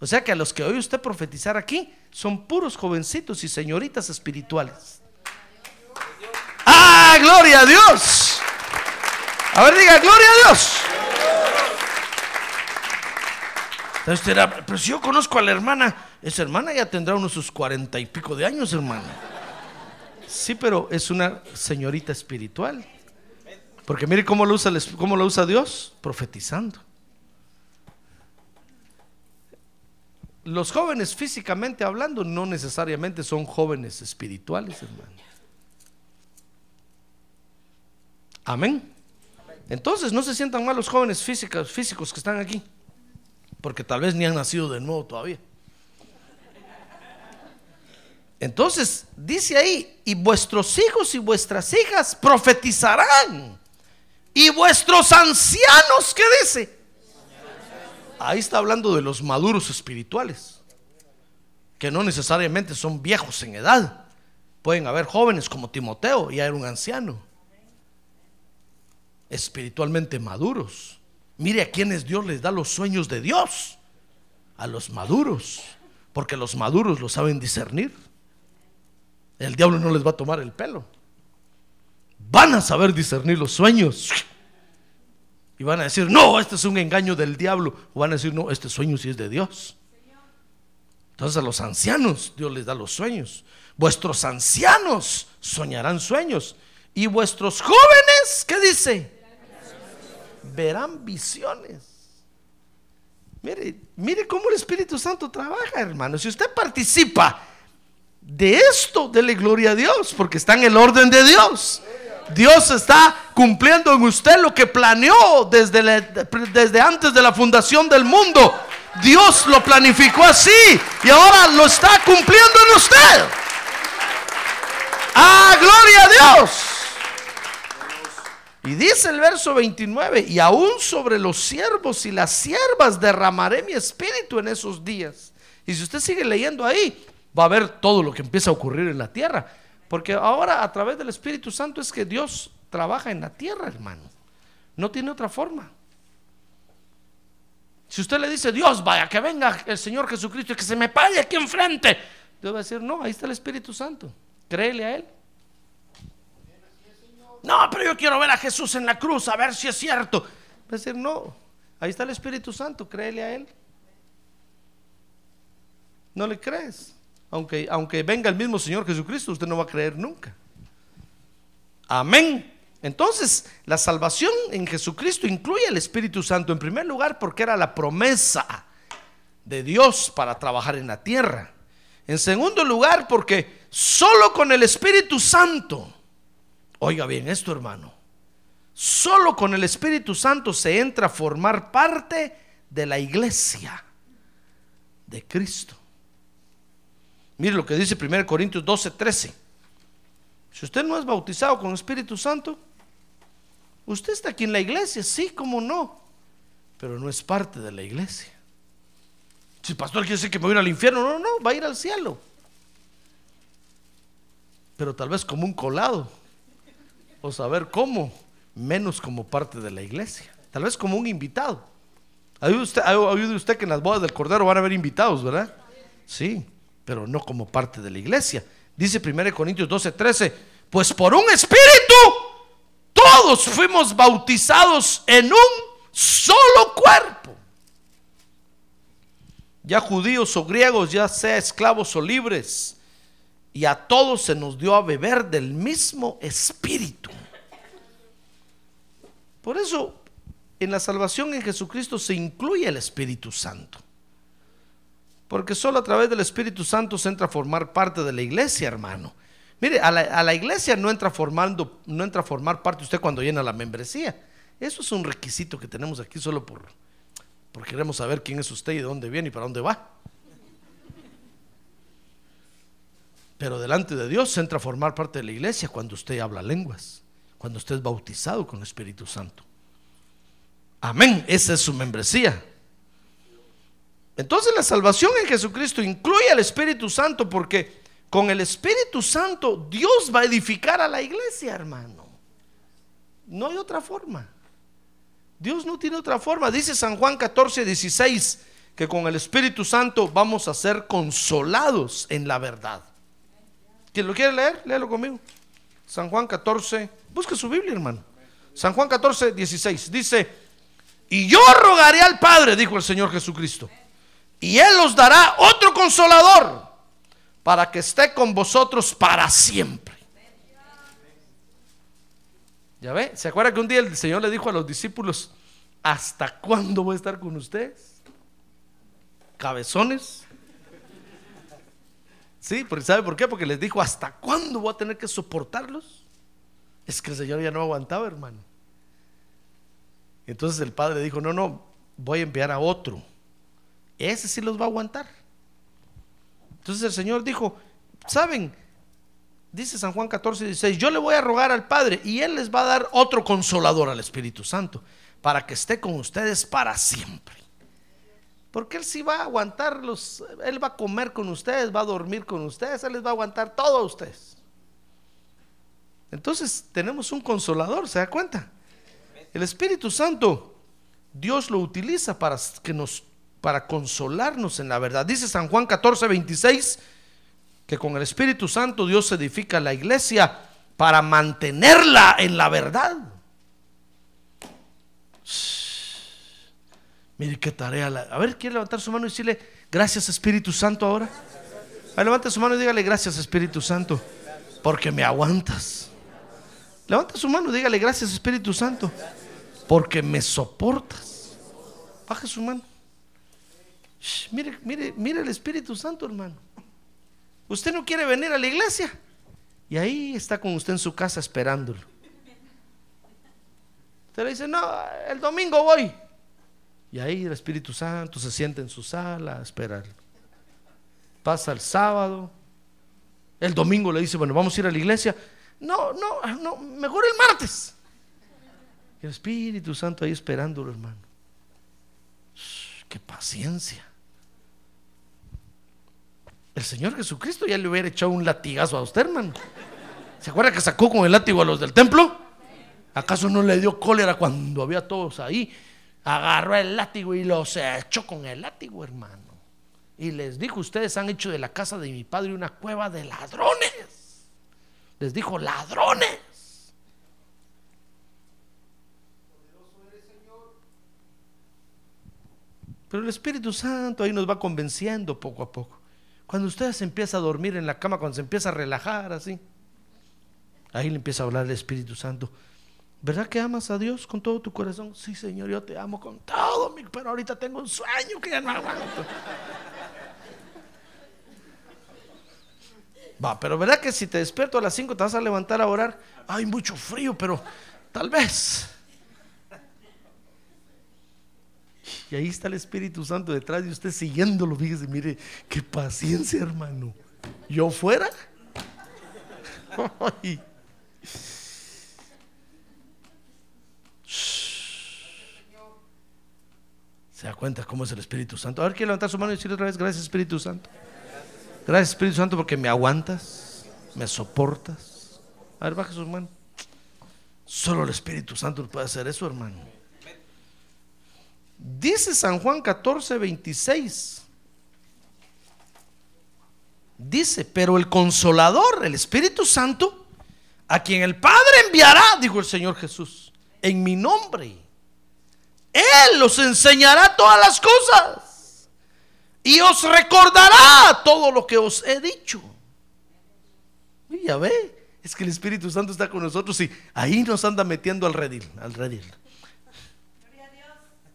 O sea que a los que oye usted profetizar aquí son puros jovencitos y señoritas espirituales. ¡Ah, gloria a Dios! A ver, diga, gloria a Dios. Pero si yo conozco a la hermana, esa hermana ya tendrá unos sus cuarenta y pico de años, hermano. Sí, pero es una señorita espiritual. Porque mire cómo lo usa, cómo lo usa Dios, profetizando. Los jóvenes físicamente hablando no necesariamente son jóvenes espirituales, hermano. Amén. Entonces no se sientan mal los jóvenes físicos, físicos que están aquí, porque tal vez ni han nacido de nuevo todavía. Entonces dice ahí, y vuestros hijos y vuestras hijas profetizarán, y vuestros ancianos, ¿qué dice? Ahí está hablando de los maduros espirituales, que no necesariamente son viejos en edad. Pueden haber jóvenes como Timoteo, ya era un anciano espiritualmente maduros. Mire a quienes Dios les da los sueños de Dios. A los maduros. Porque los maduros lo saben discernir. El diablo no les va a tomar el pelo. Van a saber discernir los sueños. Y van a decir, no, este es un engaño del diablo. O van a decir, no, este sueño sí es de Dios. Entonces a los ancianos Dios les da los sueños. Vuestros ancianos soñarán sueños. Y vuestros jóvenes, ¿qué dice? Verán visiones. Mire, mire cómo el Espíritu Santo trabaja, hermano. Si usted participa de esto, dele gloria a Dios, porque está en el orden de Dios. Dios está cumpliendo en usted lo que planeó desde, desde antes de la fundación del mundo. Dios lo planificó así y ahora lo está cumpliendo en usted. ¡Ah, gloria a Dios! Y dice el verso 29, y aún sobre los siervos y las siervas derramaré mi espíritu en esos días. Y si usted sigue leyendo ahí, va a ver todo lo que empieza a ocurrir en la tierra. Porque ahora a través del Espíritu Santo es que Dios trabaja en la tierra, hermano. No tiene otra forma. Si usted le dice, Dios, vaya, que venga el Señor Jesucristo y que se me pare aquí enfrente, Dios va a decir, no, ahí está el Espíritu Santo. Créele a Él. No, pero yo quiero ver a Jesús en la cruz, a ver si es cierto. Va a decir, no, ahí está el Espíritu Santo, créele a Él. No le crees. Aunque, aunque venga el mismo Señor Jesucristo, usted no va a creer nunca. Amén. Entonces, la salvación en Jesucristo incluye el Espíritu Santo en primer lugar porque era la promesa de Dios para trabajar en la tierra. En segundo lugar porque solo con el Espíritu Santo, oiga bien esto hermano, solo con el Espíritu Santo se entra a formar parte de la iglesia de Cristo. Mire lo que dice 1 Corintios 12, 13. Si usted no es bautizado con el Espíritu Santo, usted está aquí en la iglesia, sí, como no, pero no es parte de la iglesia. Si el pastor quiere decir que me voy a ir al infierno, no, no, va a ir al cielo. Pero tal vez como un colado, o saber cómo, menos como parte de la iglesia, tal vez como un invitado. ¿Ha oído usted, que en las bodas del Cordero van a haber invitados, verdad? Sí, pero no como parte de la iglesia. Dice 1 Corintios 12, 13, pues por un espíritu todos fuimos bautizados en un solo cuerpo. ya judíos o griegos, ya sea esclavos o libres, y a todos se nos dio a beber del mismo espíritu. Por eso, en la salvación en Jesucristo se incluye el Espíritu Santo. Porque solo a través del Espíritu Santo se entra a formar parte de la iglesia, hermano. Mire, a la, iglesia no entra, formando, no entra a formar parte usted cuando llena la membresía. Eso es un requisito que tenemos aquí solo por, porque queremos saber quién es usted y de dónde viene y para dónde va. Pero delante de Dios se entra a formar parte de la iglesia cuando usted habla lenguas, cuando usted es bautizado con el Espíritu Santo. Amén, esa es su membresía. Entonces la salvación en Jesucristo incluye al Espíritu Santo porque con el Espíritu Santo Dios va a edificar a la iglesia, hermano. No hay otra forma. Dios no tiene otra forma. Dice San Juan 14, 16, que con el Espíritu Santo vamos a ser consolados en la verdad. ¿Quién lo quiere leer? Léelo conmigo. San Juan 14, busque su Biblia, hermano. San Juan 14, 16. Dice, y yo rogaré al Padre, dijo el Señor Jesucristo, y Él os dará otro consolador para que esté con vosotros para siempre. ¿Ya ve? ¿Se acuerda que un día el Señor le dijo a los discípulos, ¿hasta cuándo voy a estar con ustedes? Cabezones. Sí, porque ¿sabe por qué? Porque les dijo, ¿hasta cuándo voy a tener que soportarlos? Es que el Señor ya no aguantaba, hermano. Entonces el Padre dijo, no, no, voy a enviar a otro. Ese sí los va a aguantar. Entonces el Señor dijo, ¿saben? dice San Juan 14, 16, yo le voy a rogar al Padre y Él les va a dar otro consolador al Espíritu Santo para que esté con ustedes para siempre. Porque Él sí va a aguantarlos, Él va a comer con ustedes, va a dormir con ustedes, Él les va a aguantar todo a ustedes. Entonces tenemos un consolador, ¿se da cuenta? El Espíritu Santo, Dios lo utiliza para que nos para consolarnos en la verdad. Dice San Juan 14, 26 que con el Espíritu Santo Dios edifica la iglesia para mantenerla en la verdad. Mire qué tarea. A ver, ¿quiere levantar su mano y decirle gracias Espíritu Santo ahora? levante su mano y dígale gracias Espíritu Santo, porque me aguantas. Levanta su mano y dígale gracias Espíritu Santo, porque me soportas. Baje su mano. Mire, mire, mire el Espíritu Santo, hermano. Usted no quiere venir a la iglesia. Y ahí está con usted en su casa esperándolo. Usted le dice, no, el domingo voy. Y ahí el Espíritu Santo se siente en su sala a esperar. Pasa el sábado. El domingo le dice, bueno, vamos a ir a la iglesia. No, no, no, mejor el martes. el Espíritu Santo ahí esperándolo, hermano. qué paciencia. El Señor Jesucristo ya le hubiera echado un latigazo a usted, hermano. ¿Se acuerda que sacó con el látigo a los del templo? ¿Acaso no le dio cólera cuando había todos ahí? Agarró el látigo y los echó con el látigo, hermano. Y les dijo, ustedes han hecho de la casa de mi padre una cueva de ladrones. Les dijo, ladrones. Pero el Espíritu Santo ahí nos va convenciendo poco a poco. Cuando usted se empieza a dormir en la cama, cuando se empieza a relajar así, ahí le empieza a hablar el Espíritu Santo. ¿Verdad que amas a Dios con todo tu corazón? Sí, Señor, yo te amo con todo, pero ahorita tengo un sueño que ya no aguanto. Va, pero ¿verdad que si te despierto a las 5 te vas a levantar a orar? Hay mucho frío, pero tal vez. Y ahí está el Espíritu Santo detrás de usted siguiéndolo. Fíjese, mire, qué paciencia, hermano. Yo fuera. *laughs* Se da cuenta cómo es el Espíritu Santo. A ver, quiero levantar su mano y decirle otra vez, gracias Espíritu Santo. Gracias Espíritu Santo porque me aguantas, me soportas. A ver, baja su mano. Solo el Espíritu Santo puede hacer eso, hermano. Dice San Juan 14, 26. Dice, pero el consolador, el Espíritu Santo, a quien el Padre enviará, dijo el Señor Jesús, en mi nombre. Él los enseñará todas las cosas y os recordará todo lo que os he dicho. Ya ve, es que el Espíritu Santo está con nosotros y ahí nos anda metiendo al redil.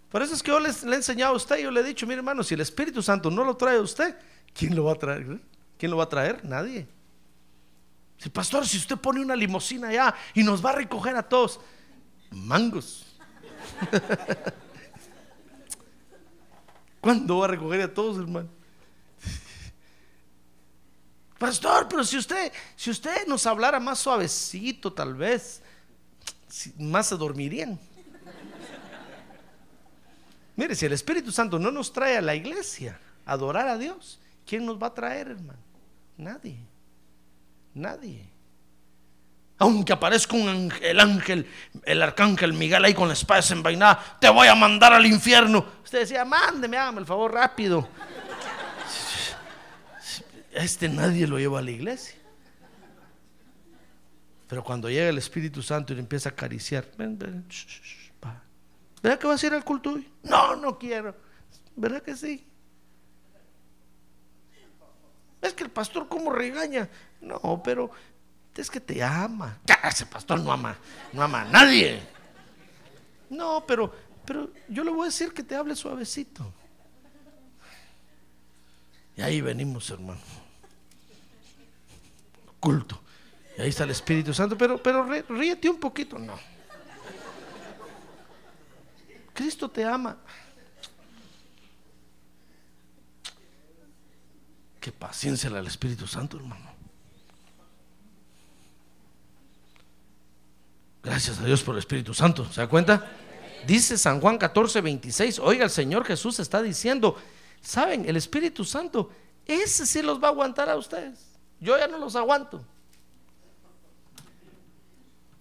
Por eso es que yo le he enseñado a usted, yo le he dicho, mire hermano, si el Espíritu Santo no lo trae a usted, ¿quién lo va a traer? ¿Quién lo va a traer? Nadie. Si pastor, si usted pone una limusina allá y nos va a recoger a todos, mangos. *laughs* ¿Cuándo va a recoger a todos, hermano? *laughs* Pastor, pero si usted, si usted nos hablara más suavecito, tal vez, más se dormirían. Mire, si el Espíritu Santo no nos trae a la iglesia a adorar a Dios, ¿quién nos va a traer, hermano? Nadie. Nadie. Aunque aparezca un ángel, el ángel, el arcángel Miguel ahí con la espada desenvainada, te voy a mandar al infierno. Usted decía, mándeme, hágame el favor rápido. *laughs* Este nadie lo lleva a la iglesia. Pero cuando llega el Espíritu Santo y le empieza a acariciar, ven, ven. ¿Verdad que vas a ir al culto? No, no quiero. ¿Verdad que sí? Es que el pastor cómo regaña. No, pero es que te ama. Ese pastor no ama, no ama a nadie. No, pero, pero yo le voy a decir que te hable suavecito. Y ahí venimos, hermano. Culto. Y ahí está el Espíritu Santo, pero, pero rí- ríete un poquito. No. Cristo te ama. Qué paciencia al Espíritu Santo, hermano. Gracias a Dios por el Espíritu Santo. ¿Se da cuenta? Dice San Juan 14, 26. Oiga, el Señor Jesús está diciendo, ¿saben? El Espíritu Santo, ese sí los va a aguantar a ustedes. Yo ya no los aguanto.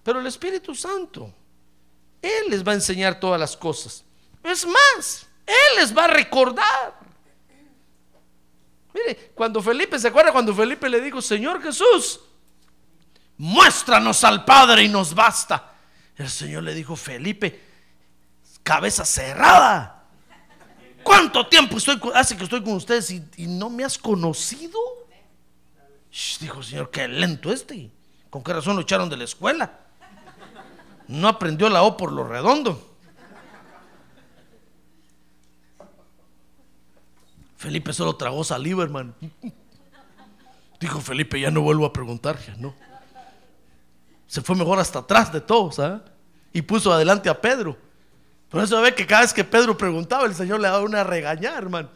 Pero el Espíritu Santo, Él les va a enseñar todas las cosas. Es más, Él les va a recordar. Mire, cuando Felipe, ¿se acuerda cuando Felipe le dijo, Señor Jesús, muéstranos al Padre y nos basta? El Señor le dijo, Felipe, cabeza cerrada. ¿Cuánto tiempo estoy, hace que estoy con ustedes y, no me has conocido? Dijo Señor, qué lento este. ¿Con qué razón lo echaron de la escuela? No aprendió la O por lo redondo. Felipe solo tragó saliva, hermano. Dijo Felipe, ya no vuelvo a preguntar, no. Se fue mejor hasta atrás de todos, ¿ah? Y puso adelante a Pedro. Por eso ve que cada vez que Pedro preguntaba, el Señor le daba una regañada, hermano.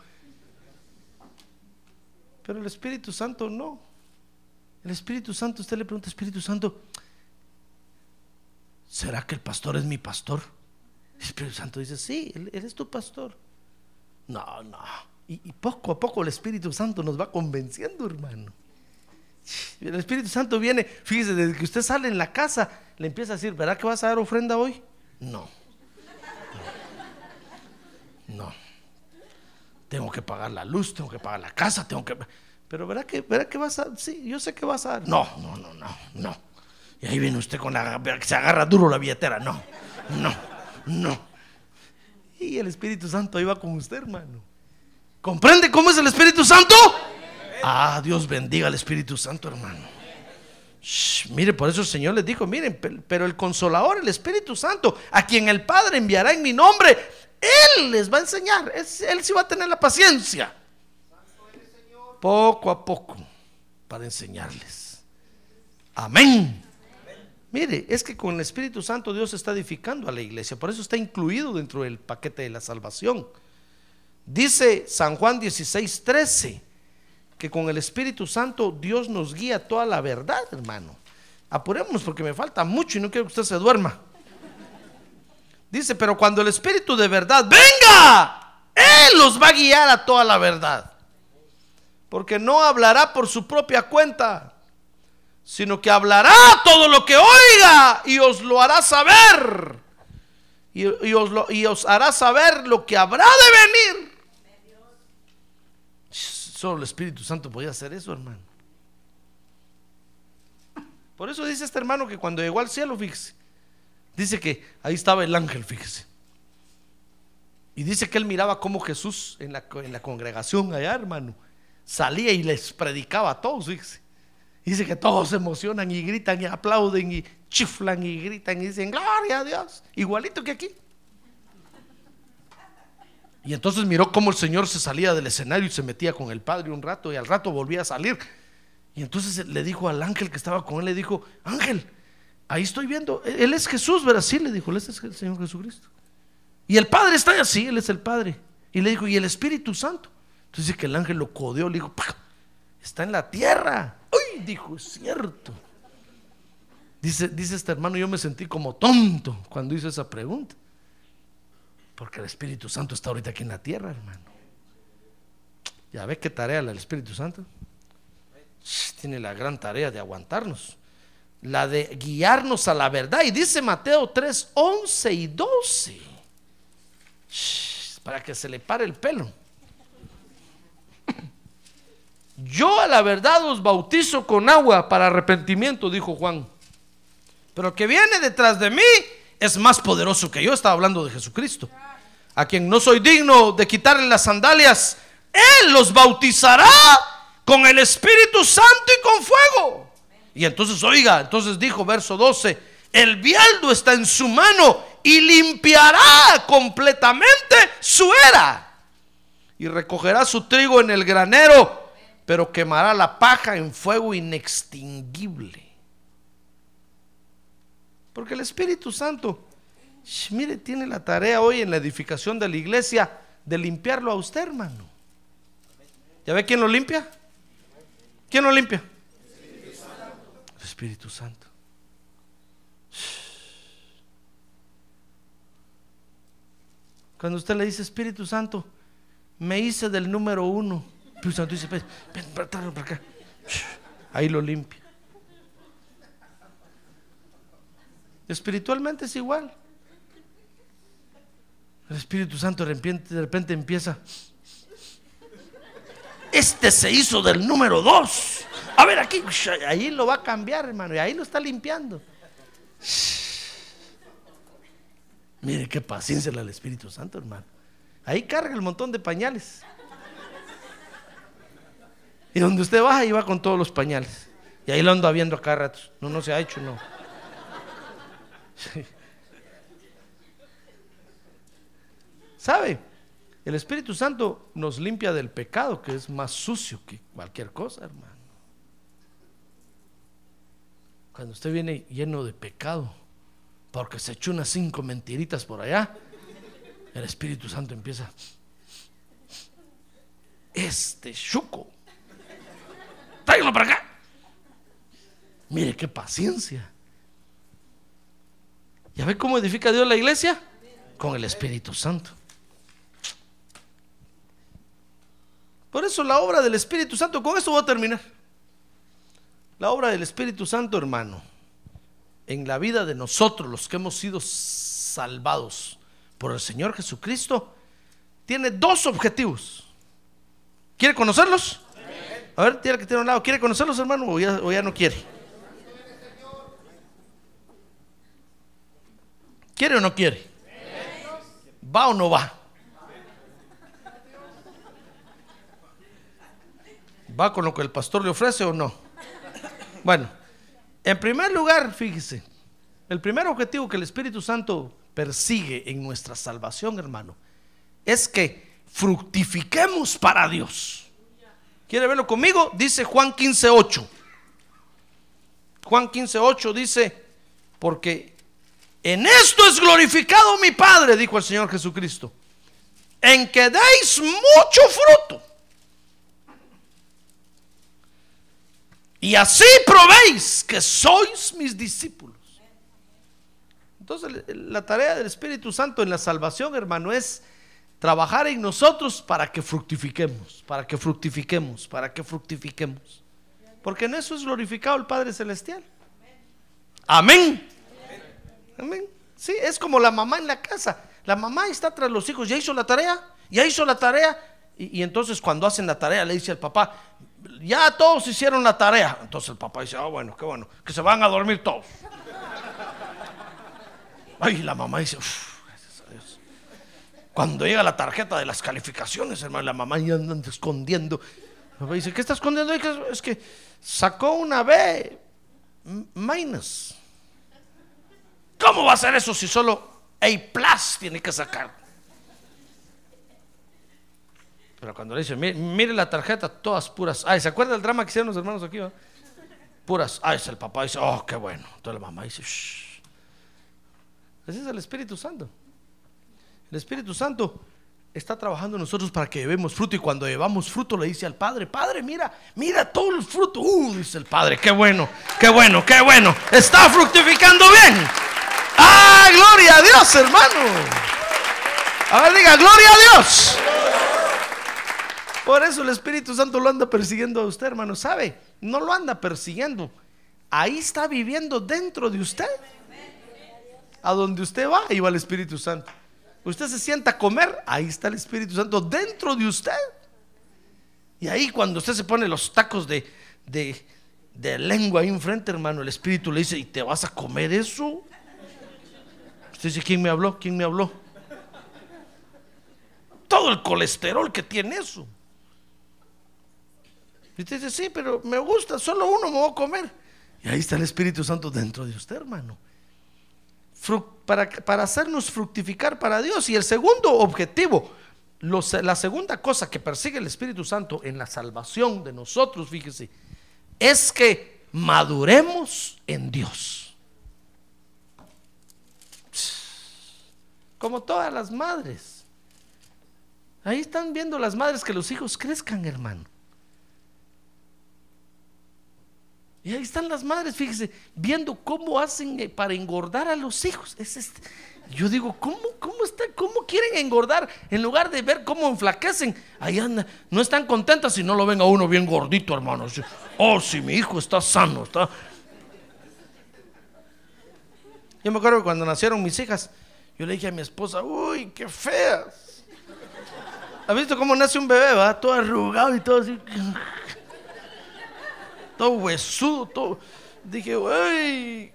Pero el Espíritu Santo no. El Espíritu Santo, usted le pregunta, Espíritu Santo, ¿será que el pastor es mi pastor? El Espíritu Santo dice, sí, él, es tu pastor. No, no. Y, poco a poco el Espíritu Santo nos va convenciendo, hermano. El Espíritu Santo viene, fíjese, desde que usted sale en la casa, le empieza a decir, ¿verdad que vas a dar ofrenda hoy? No. No. No. Tengo que pagar la luz, tengo que pagar la casa, tengo que... Pero ¿verdad que, ¿verdad que vas a...? Sí, yo sé que vas a dar. No, no, no, no, no. Y ahí viene usted con la... que se agarra duro la billetera. No, no, no. Y el Espíritu Santo ahí va con usted, hermano. ¿Comprende cómo es el Espíritu Santo? Ah, Dios bendiga al Espíritu Santo, hermano. Mire, por eso el Señor les dijo, miren, pe- pero el consolador, el Espíritu Santo, a quien el Padre enviará en mi nombre, Él les va a enseñar, Él sí va a tener la paciencia. Poco a poco, para enseñarles. Amén. Mire, es que con el Espíritu Santo Dios está edificando a la iglesia, por eso está incluido dentro del paquete de la salvación. Dice San Juan 16, 13, que con el Espíritu Santo Dios nos guía toda la verdad, hermano. Apurémonos porque me falta mucho y no quiero que usted se duerma. Dice, pero cuando el Espíritu de verdad venga, Él los va a guiar a toda la verdad. Porque no hablará por su propia cuenta, sino que hablará todo lo que oiga y os lo hará saber. Y, os, lo- y os hará saber lo que habrá de venir. Solo el Espíritu Santo podía hacer eso, hermano. Por eso dice este hermano que cuando llegó al cielo, fíjese, dice que ahí estaba el ángel, fíjese. Y dice que él miraba cómo Jesús en la, en la congregación allá, hermano, salía y les predicaba a todos, fíjese. Dice que todos se emocionan y gritan y aplauden y chiflan y gritan y dicen, gloria a Dios, igualito que aquí. Y entonces miró cómo el Señor se salía del escenario y se metía con el Padre un rato y al rato volvía a salir. Y entonces le dijo al ángel que estaba con él, le dijo, ángel, ahí estoy viendo, él es Jesús, ¿verdad? Sí, le dijo, él es el Señor Jesucristo. Y el Padre está así, él es el Padre. Y le dijo, ¿y el Espíritu Santo? Entonces dice que el ángel lo codeó, le dijo, está en la tierra. Dijo, es cierto. Dice, dice este hermano, yo me sentí como tonto cuando hice esa pregunta. Porque el Espíritu Santo está ahorita aquí en la tierra, hermano. Ya ve qué tarea la del Espíritu Santo. Tiene la gran tarea de aguantarnos. La de guiarnos a la verdad. Y dice Mateo 3, 11 y 12. Para que se le pare el pelo. Yo a la verdad os bautizo con agua para arrepentimiento, dijo Juan. Pero que viene detrás de mí es más poderoso que yo. Estaba hablando de Jesucristo. A quien no soy digno de quitarle las sandalias, Él los bautizará con el Espíritu Santo y con fuego. Y entonces, oiga, entonces dijo verso 12, el bieldo está en su mano y limpiará completamente su era. Y recogerá su trigo en el granero, pero quemará la paja en fuego inextinguible. Porque el Espíritu Santo, mire, tiene la tarea hoy en la edificación de la iglesia de limpiarlo a usted, hermano. ¿Ya ve quién lo limpia? ¿Quién lo limpia? El Espíritu Santo. Cuando usted le dice Espíritu Santo, me hice del número uno. Espíritu Santo dice, ven, ven, para acá. Ahí lo limpia. Espiritualmente es igual. El Espíritu Santo de repente, de repente empieza. Este se hizo del número dos. A ver aquí, ahí lo va a cambiar, hermano, y ahí lo está limpiando. Mire qué paciencia la del Espíritu Santo, hermano. Ahí carga el montón de pañales. Y donde usted baja, ahí va con todos los pañales. Y ahí lo ando viendo acá ratos. No, no se ha hecho, no. ¿Sabe? El Espíritu Santo nos limpia del pecado, que es más sucio que cualquier cosa, hermano. Cuando usted viene lleno de pecado, porque se echó unas cinco mentiritas por allá, el Espíritu Santo empieza. Este chuco, tráigalo para acá. Mire qué paciencia. ¿Ya ve cómo edifica Dios la iglesia? Con el Espíritu Santo. Por eso la obra del Espíritu Santo, con esto voy a terminar. La obra del Espíritu Santo, hermano, en la vida de nosotros, los que hemos sido salvados por el Señor Jesucristo, tiene dos objetivos. ¿Quiere conocerlos? A ver, tiene que tener un lado. ¿Quiere conocerlos, hermano, o ya, o ya no quiere? ¿Quiere o no quiere? ¿Va o no va? ¿Va con lo que el pastor le ofrece o no? Bueno, en primer lugar, fíjese, el primer objetivo que el Espíritu Santo persigue en nuestra salvación, hermano, es que fructifiquemos para Dios. ¿Quiere verlo conmigo? Dice Juan 15:8. Juan 15:8 dice, porque en esto es glorificado mi Padre, dijo el Señor Jesucristo, en que deis mucho fruto. Y así probéis que sois mis discípulos. Entonces la tarea del Espíritu Santo en la salvación, hermano, es trabajar en nosotros para que fructifiquemos, para que fructifiquemos, para que fructifiquemos. Porque en eso es glorificado el Padre Celestial. Amén. Amén. Sí, es como la mamá en la casa. La mamá está tras los hijos, ya hizo la tarea, ya hizo la tarea. Y, entonces cuando hacen la tarea le dice al papá, ya todos hicieron la tarea. Entonces el papá dice, ah, bueno, qué bueno, que se van a dormir todos. Ay, la mamá dice, "Uf, gracias a Dios. Cuando llega la tarjeta de las calificaciones, hermano, la mamá ya anda escondiendo. Papá dice, ¿qué está escondiendo? Es que sacó una B minus. ¿Cómo va a ser eso si solo A plus tiene que sacar? Pero cuando le dice, mire, la tarjeta, todas puras. Ay, ¿se acuerda del drama que hicieron los hermanos aquí? Puras. Ay, el papá dice, oh, qué bueno. Entonces la mamá dice, shh. Ese es el Espíritu Santo. El Espíritu Santo está trabajando en nosotros para que llevemos fruto y cuando llevamos fruto le dice al Padre, Padre, mira, mira todo el fruto. Uh, dice el Padre, qué bueno, qué bueno, qué bueno. Está fructificando bien. Ah, gloria a Dios, hermano. A ver, diga, gloria a Dios. Por eso el Espíritu Santo lo anda persiguiendo a usted, hermano. ¿Sabe? No lo anda persiguiendo. Ahí está viviendo dentro de usted. A donde usted va, ahí va el Espíritu Santo. Usted se sienta a comer, ahí está el Espíritu Santo dentro de usted. Y ahí cuando usted se pone los tacos de, de, lengua ahí enfrente, hermano, el Espíritu le dice, ¿y te vas a comer eso? Usted dice, ¿quién me habló? ¿Quién me habló? Todo el colesterol que tiene eso. Y usted dice, sí, pero me gusta, solo uno me voy a comer. Y ahí está el Espíritu Santo dentro de usted, hermano. Para, para hacernos fructificar para Dios. Y el segundo objetivo, la segunda cosa que persigue el Espíritu Santo en la salvación de nosotros, fíjese, es que maduremos en Dios. Como todas las madres. Ahí están viendo las madres que los hijos crezcan, hermano. Y ahí están las madres, fíjese, viendo cómo hacen eh, para engordar a los hijos. Es este. Yo digo, ¿cómo, cómo, está, ¿cómo quieren engordar en lugar de ver cómo enflaquecen? Ahí anda, no están contentas si no lo ven a uno bien gordito, hermano. Oh, si mi hijo está sano, está. Yo me acuerdo que cuando nacieron mis hijas, yo le dije a mi esposa, uy, qué feas. ¿Has visto cómo nace un bebé, va? Todo arrugado y todo así todo huesudo, todo. Dije, ¡ay!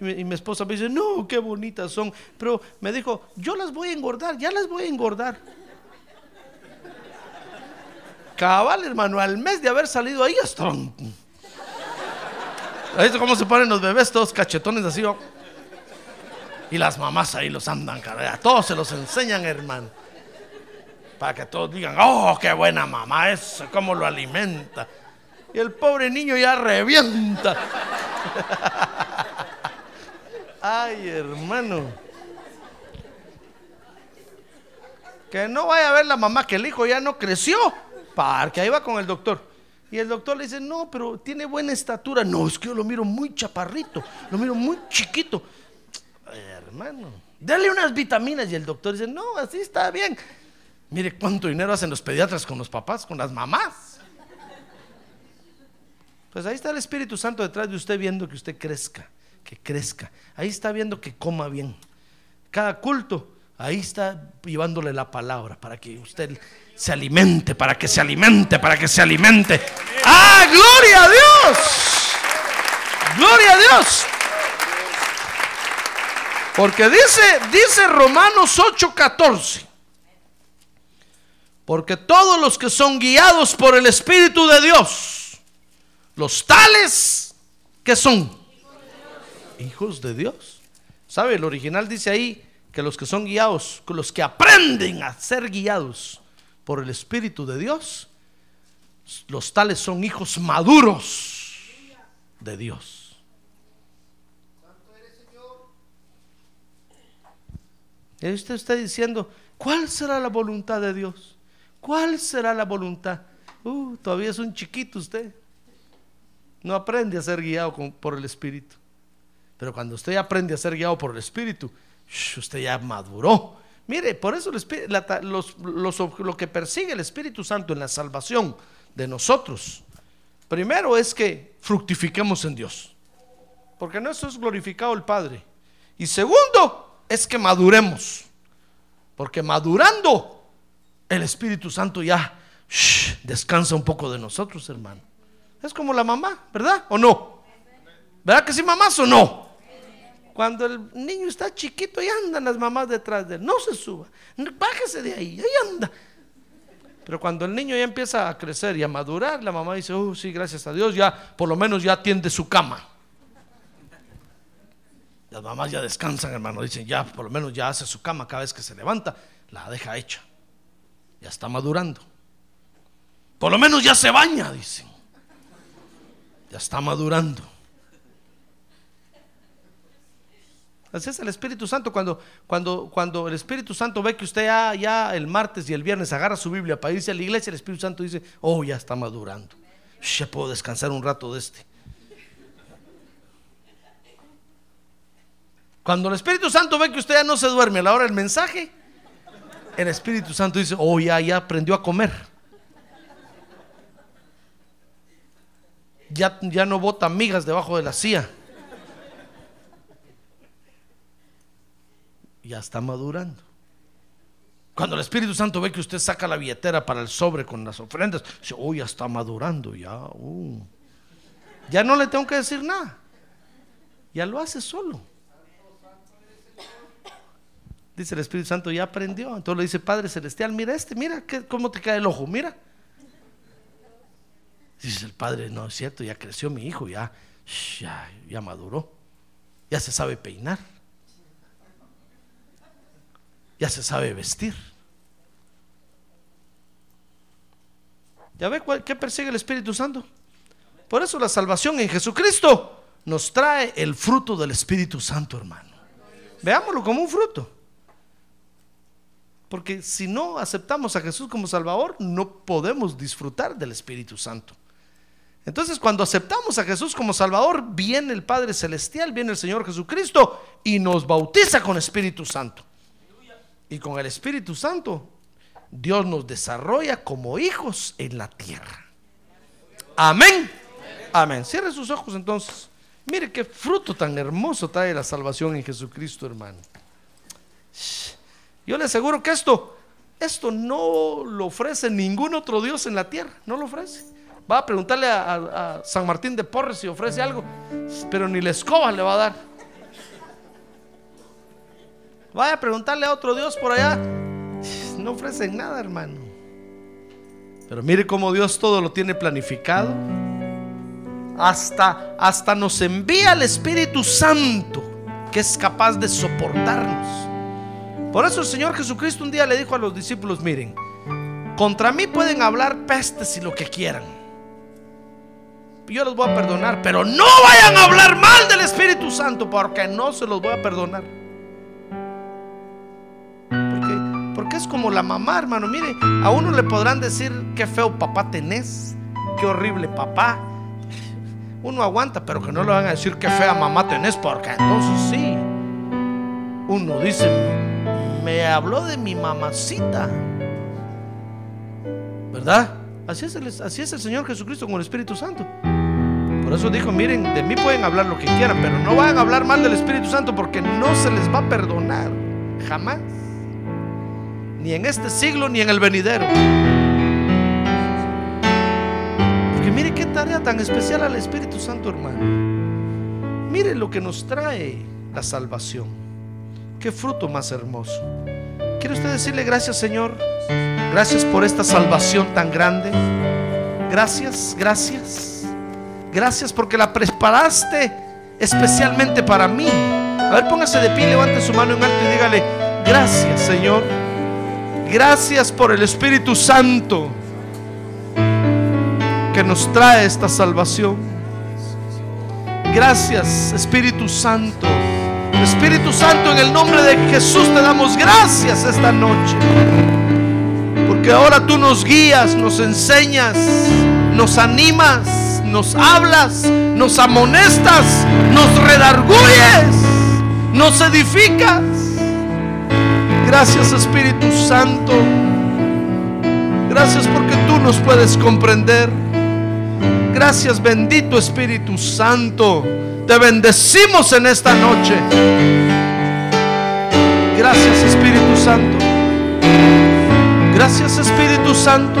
Y mi esposa me dice, no, qué bonitas son. Pero me dijo, yo las voy a engordar, ya las voy a engordar. Cabal, hermano, al mes de haber salido ahí hasta. ¿Visto cómo se ponen los bebés todos cachetones así? Oh? Y las mamás ahí los andan, cara. todos se los enseñan, hermano. Para que todos digan, oh, qué buena mamá es, cómo lo alimenta. Y el pobre niño ya revienta. Ay, hermano. Que no vaya a ver la mamá que el hijo ya no creció. Porque ahí va con el doctor. Y el doctor le dice, no, pero tiene buena estatura. No, es que yo lo miro muy chaparrito, lo miro muy chiquito. hermano, dale unas vitaminas. Y el doctor dice, no, así está bien. Mire cuánto dinero hacen los pediatras con los papás, con las mamás. Pues ahí está el Espíritu Santo detrás de usted viendo que usted crezca, que crezca. Ahí está viendo que coma bien. Cada culto, ahí está llevándole la palabra para que usted se alimente, para que se alimente, para que se alimente. ¡Ah, gloria a Dios! ¡Gloria a Dios! Porque dice, dice Romanos 8:14. Porque todos los que son guiados por el Espíritu de Dios, los tales que son hijos de Dios. ¿Sabe? El original dice ahí que los que son guiados, los que aprenden a ser guiados por el Espíritu de Dios, los tales son hijos maduros de Dios. Y usted está diciendo, ¿cuál será la voluntad de Dios? ¿Cuál será la voluntad? Uh, todavía es un chiquito usted. No aprende a ser guiado por el Espíritu. Pero cuando usted aprende a ser guiado por el Espíritu, usted ya maduró. Mire, por eso lo que persigue el Espíritu Santo en la salvación de nosotros, primero es que fructifiquemos en Dios. Porque en eso es glorificado el Padre. Y segundo, es que maduremos. Porque madurando, el Espíritu Santo ya descansa un poco de nosotros, hermano. Es como la mamá, ¿verdad? ¿O no? ¿Verdad que sí, mamás o no? Cuando el niño está chiquito, y andan las mamás detrás de él. No se suba. Bájese de ahí. Ahí anda. Pero cuando el niño ya empieza a crecer y a madurar, la mamá dice, oh, sí, gracias a Dios, ya por lo menos ya atiende su cama. Las mamás ya descansan, hermano. Dicen, ya por lo menos ya hace su cama cada vez que se levanta, la deja hecha. Ya está madurando. Por lo menos ya se baña, dicen. Ya está madurando. Así es el Espíritu Santo. Cuando, cuando, cuando el Espíritu Santo ve que usted ya, ya el martes y el viernes agarra su Biblia para irse a la iglesia, el Espíritu Santo dice, oh, ya está madurando. Ya puedo descansar un rato de este. Cuando el Espíritu Santo ve que usted ya no se duerme a la hora del mensaje, el Espíritu Santo dice, oh, ya, ya aprendió a comer. Ya, ya no bota migas debajo de la silla. ya está madurando. Cuando el Espíritu Santo ve que usted saca la billetera para el sobre con las ofrendas, dice, oh, ya está madurando, ya. uh". Ya no le tengo que decir nada. Ya lo hace solo. Dice el Espíritu Santo, ya aprendió. Entonces le dice, Padre Celestial, mira este, mira cómo te cae el ojo, mira. Dice el Padre, no es cierto, ya creció mi hijo, ya, ya, ya maduró. Ya se sabe peinar ya se sabe vestir. ¿Ya ve cuál, qué persigue el Espíritu Santo? Por eso la salvación en Jesucristo nos trae el fruto del Espíritu Santo, hermano. Veámoslo como un fruto. Porque si no aceptamos a Jesús como Salvador, no podemos disfrutar del Espíritu Santo. Entonces, cuando aceptamos a Jesús como Salvador, viene el Padre Celestial, viene el Señor Jesucristo y nos bautiza con Espíritu Santo. Y con el Espíritu Santo, Dios nos desarrolla como hijos en la tierra. Amén. Amén. Cierre sus ojos entonces. Mire qué fruto tan hermoso trae la salvación en Jesucristo, hermano. Yo le aseguro que esto, esto no lo ofrece ningún otro Dios en la tierra. No lo ofrece. Va a preguntarle a, San Martín de Porres si ofrece algo, pero ni la escoba le va a dar. Vaya a preguntarle a otro Dios por allá. No ofrecen nada, hermano. Pero mire cómo Dios todo lo tiene planificado. Hasta, hasta nos envía el Espíritu Santo que es capaz de soportarnos. Por eso el Señor Jesucristo un día le dijo a los discípulos, miren, contra mí pueden hablar pestes y lo que quieran. Yo los voy a perdonar, pero no vayan a hablar mal del Espíritu Santo porque no se los voy a perdonar. Porque es como la mamá, hermano. Mire, a uno le podrán decir qué feo papá tenés, qué horrible papá. Uno aguanta, pero que no le van a decir qué fea mamá tenés, porque entonces sí. Uno dice, me habló de mi mamacita. ¿Verdad? Así es, el, así es el Señor Jesucristo con el Espíritu Santo. Por eso dijo, miren, de mí pueden hablar lo que quieran, pero no van a hablar mal del Espíritu Santo porque no se les va a perdonar. Jamás ni en este siglo ni en el venidero. Porque mire qué tarea tan especial al Espíritu Santo, hermano. Mire lo que nos trae la salvación. Qué fruto más hermoso. ¿Quiere usted decirle gracias, Señor? Gracias por esta salvación tan grande. Gracias, gracias. Gracias porque la preparaste especialmente para mí. A ver, póngase de pie, levante su mano en alto y dígale, gracias, Señor Gracias por el Espíritu Santo que nos trae esta salvación. Gracias, Espíritu Santo. Espíritu Santo, en el nombre de Jesús te damos gracias esta noche. Porque ahora tú nos guías, nos enseñas, nos animas, nos hablas, nos amonestas, nos redarguyes, nos edificas. Gracias Espíritu Santo. Gracias porque tú nos puedes comprender. Gracias bendito Espíritu Santo. Te bendecimos en esta noche. Gracias Espíritu Santo. Gracias Espíritu Santo.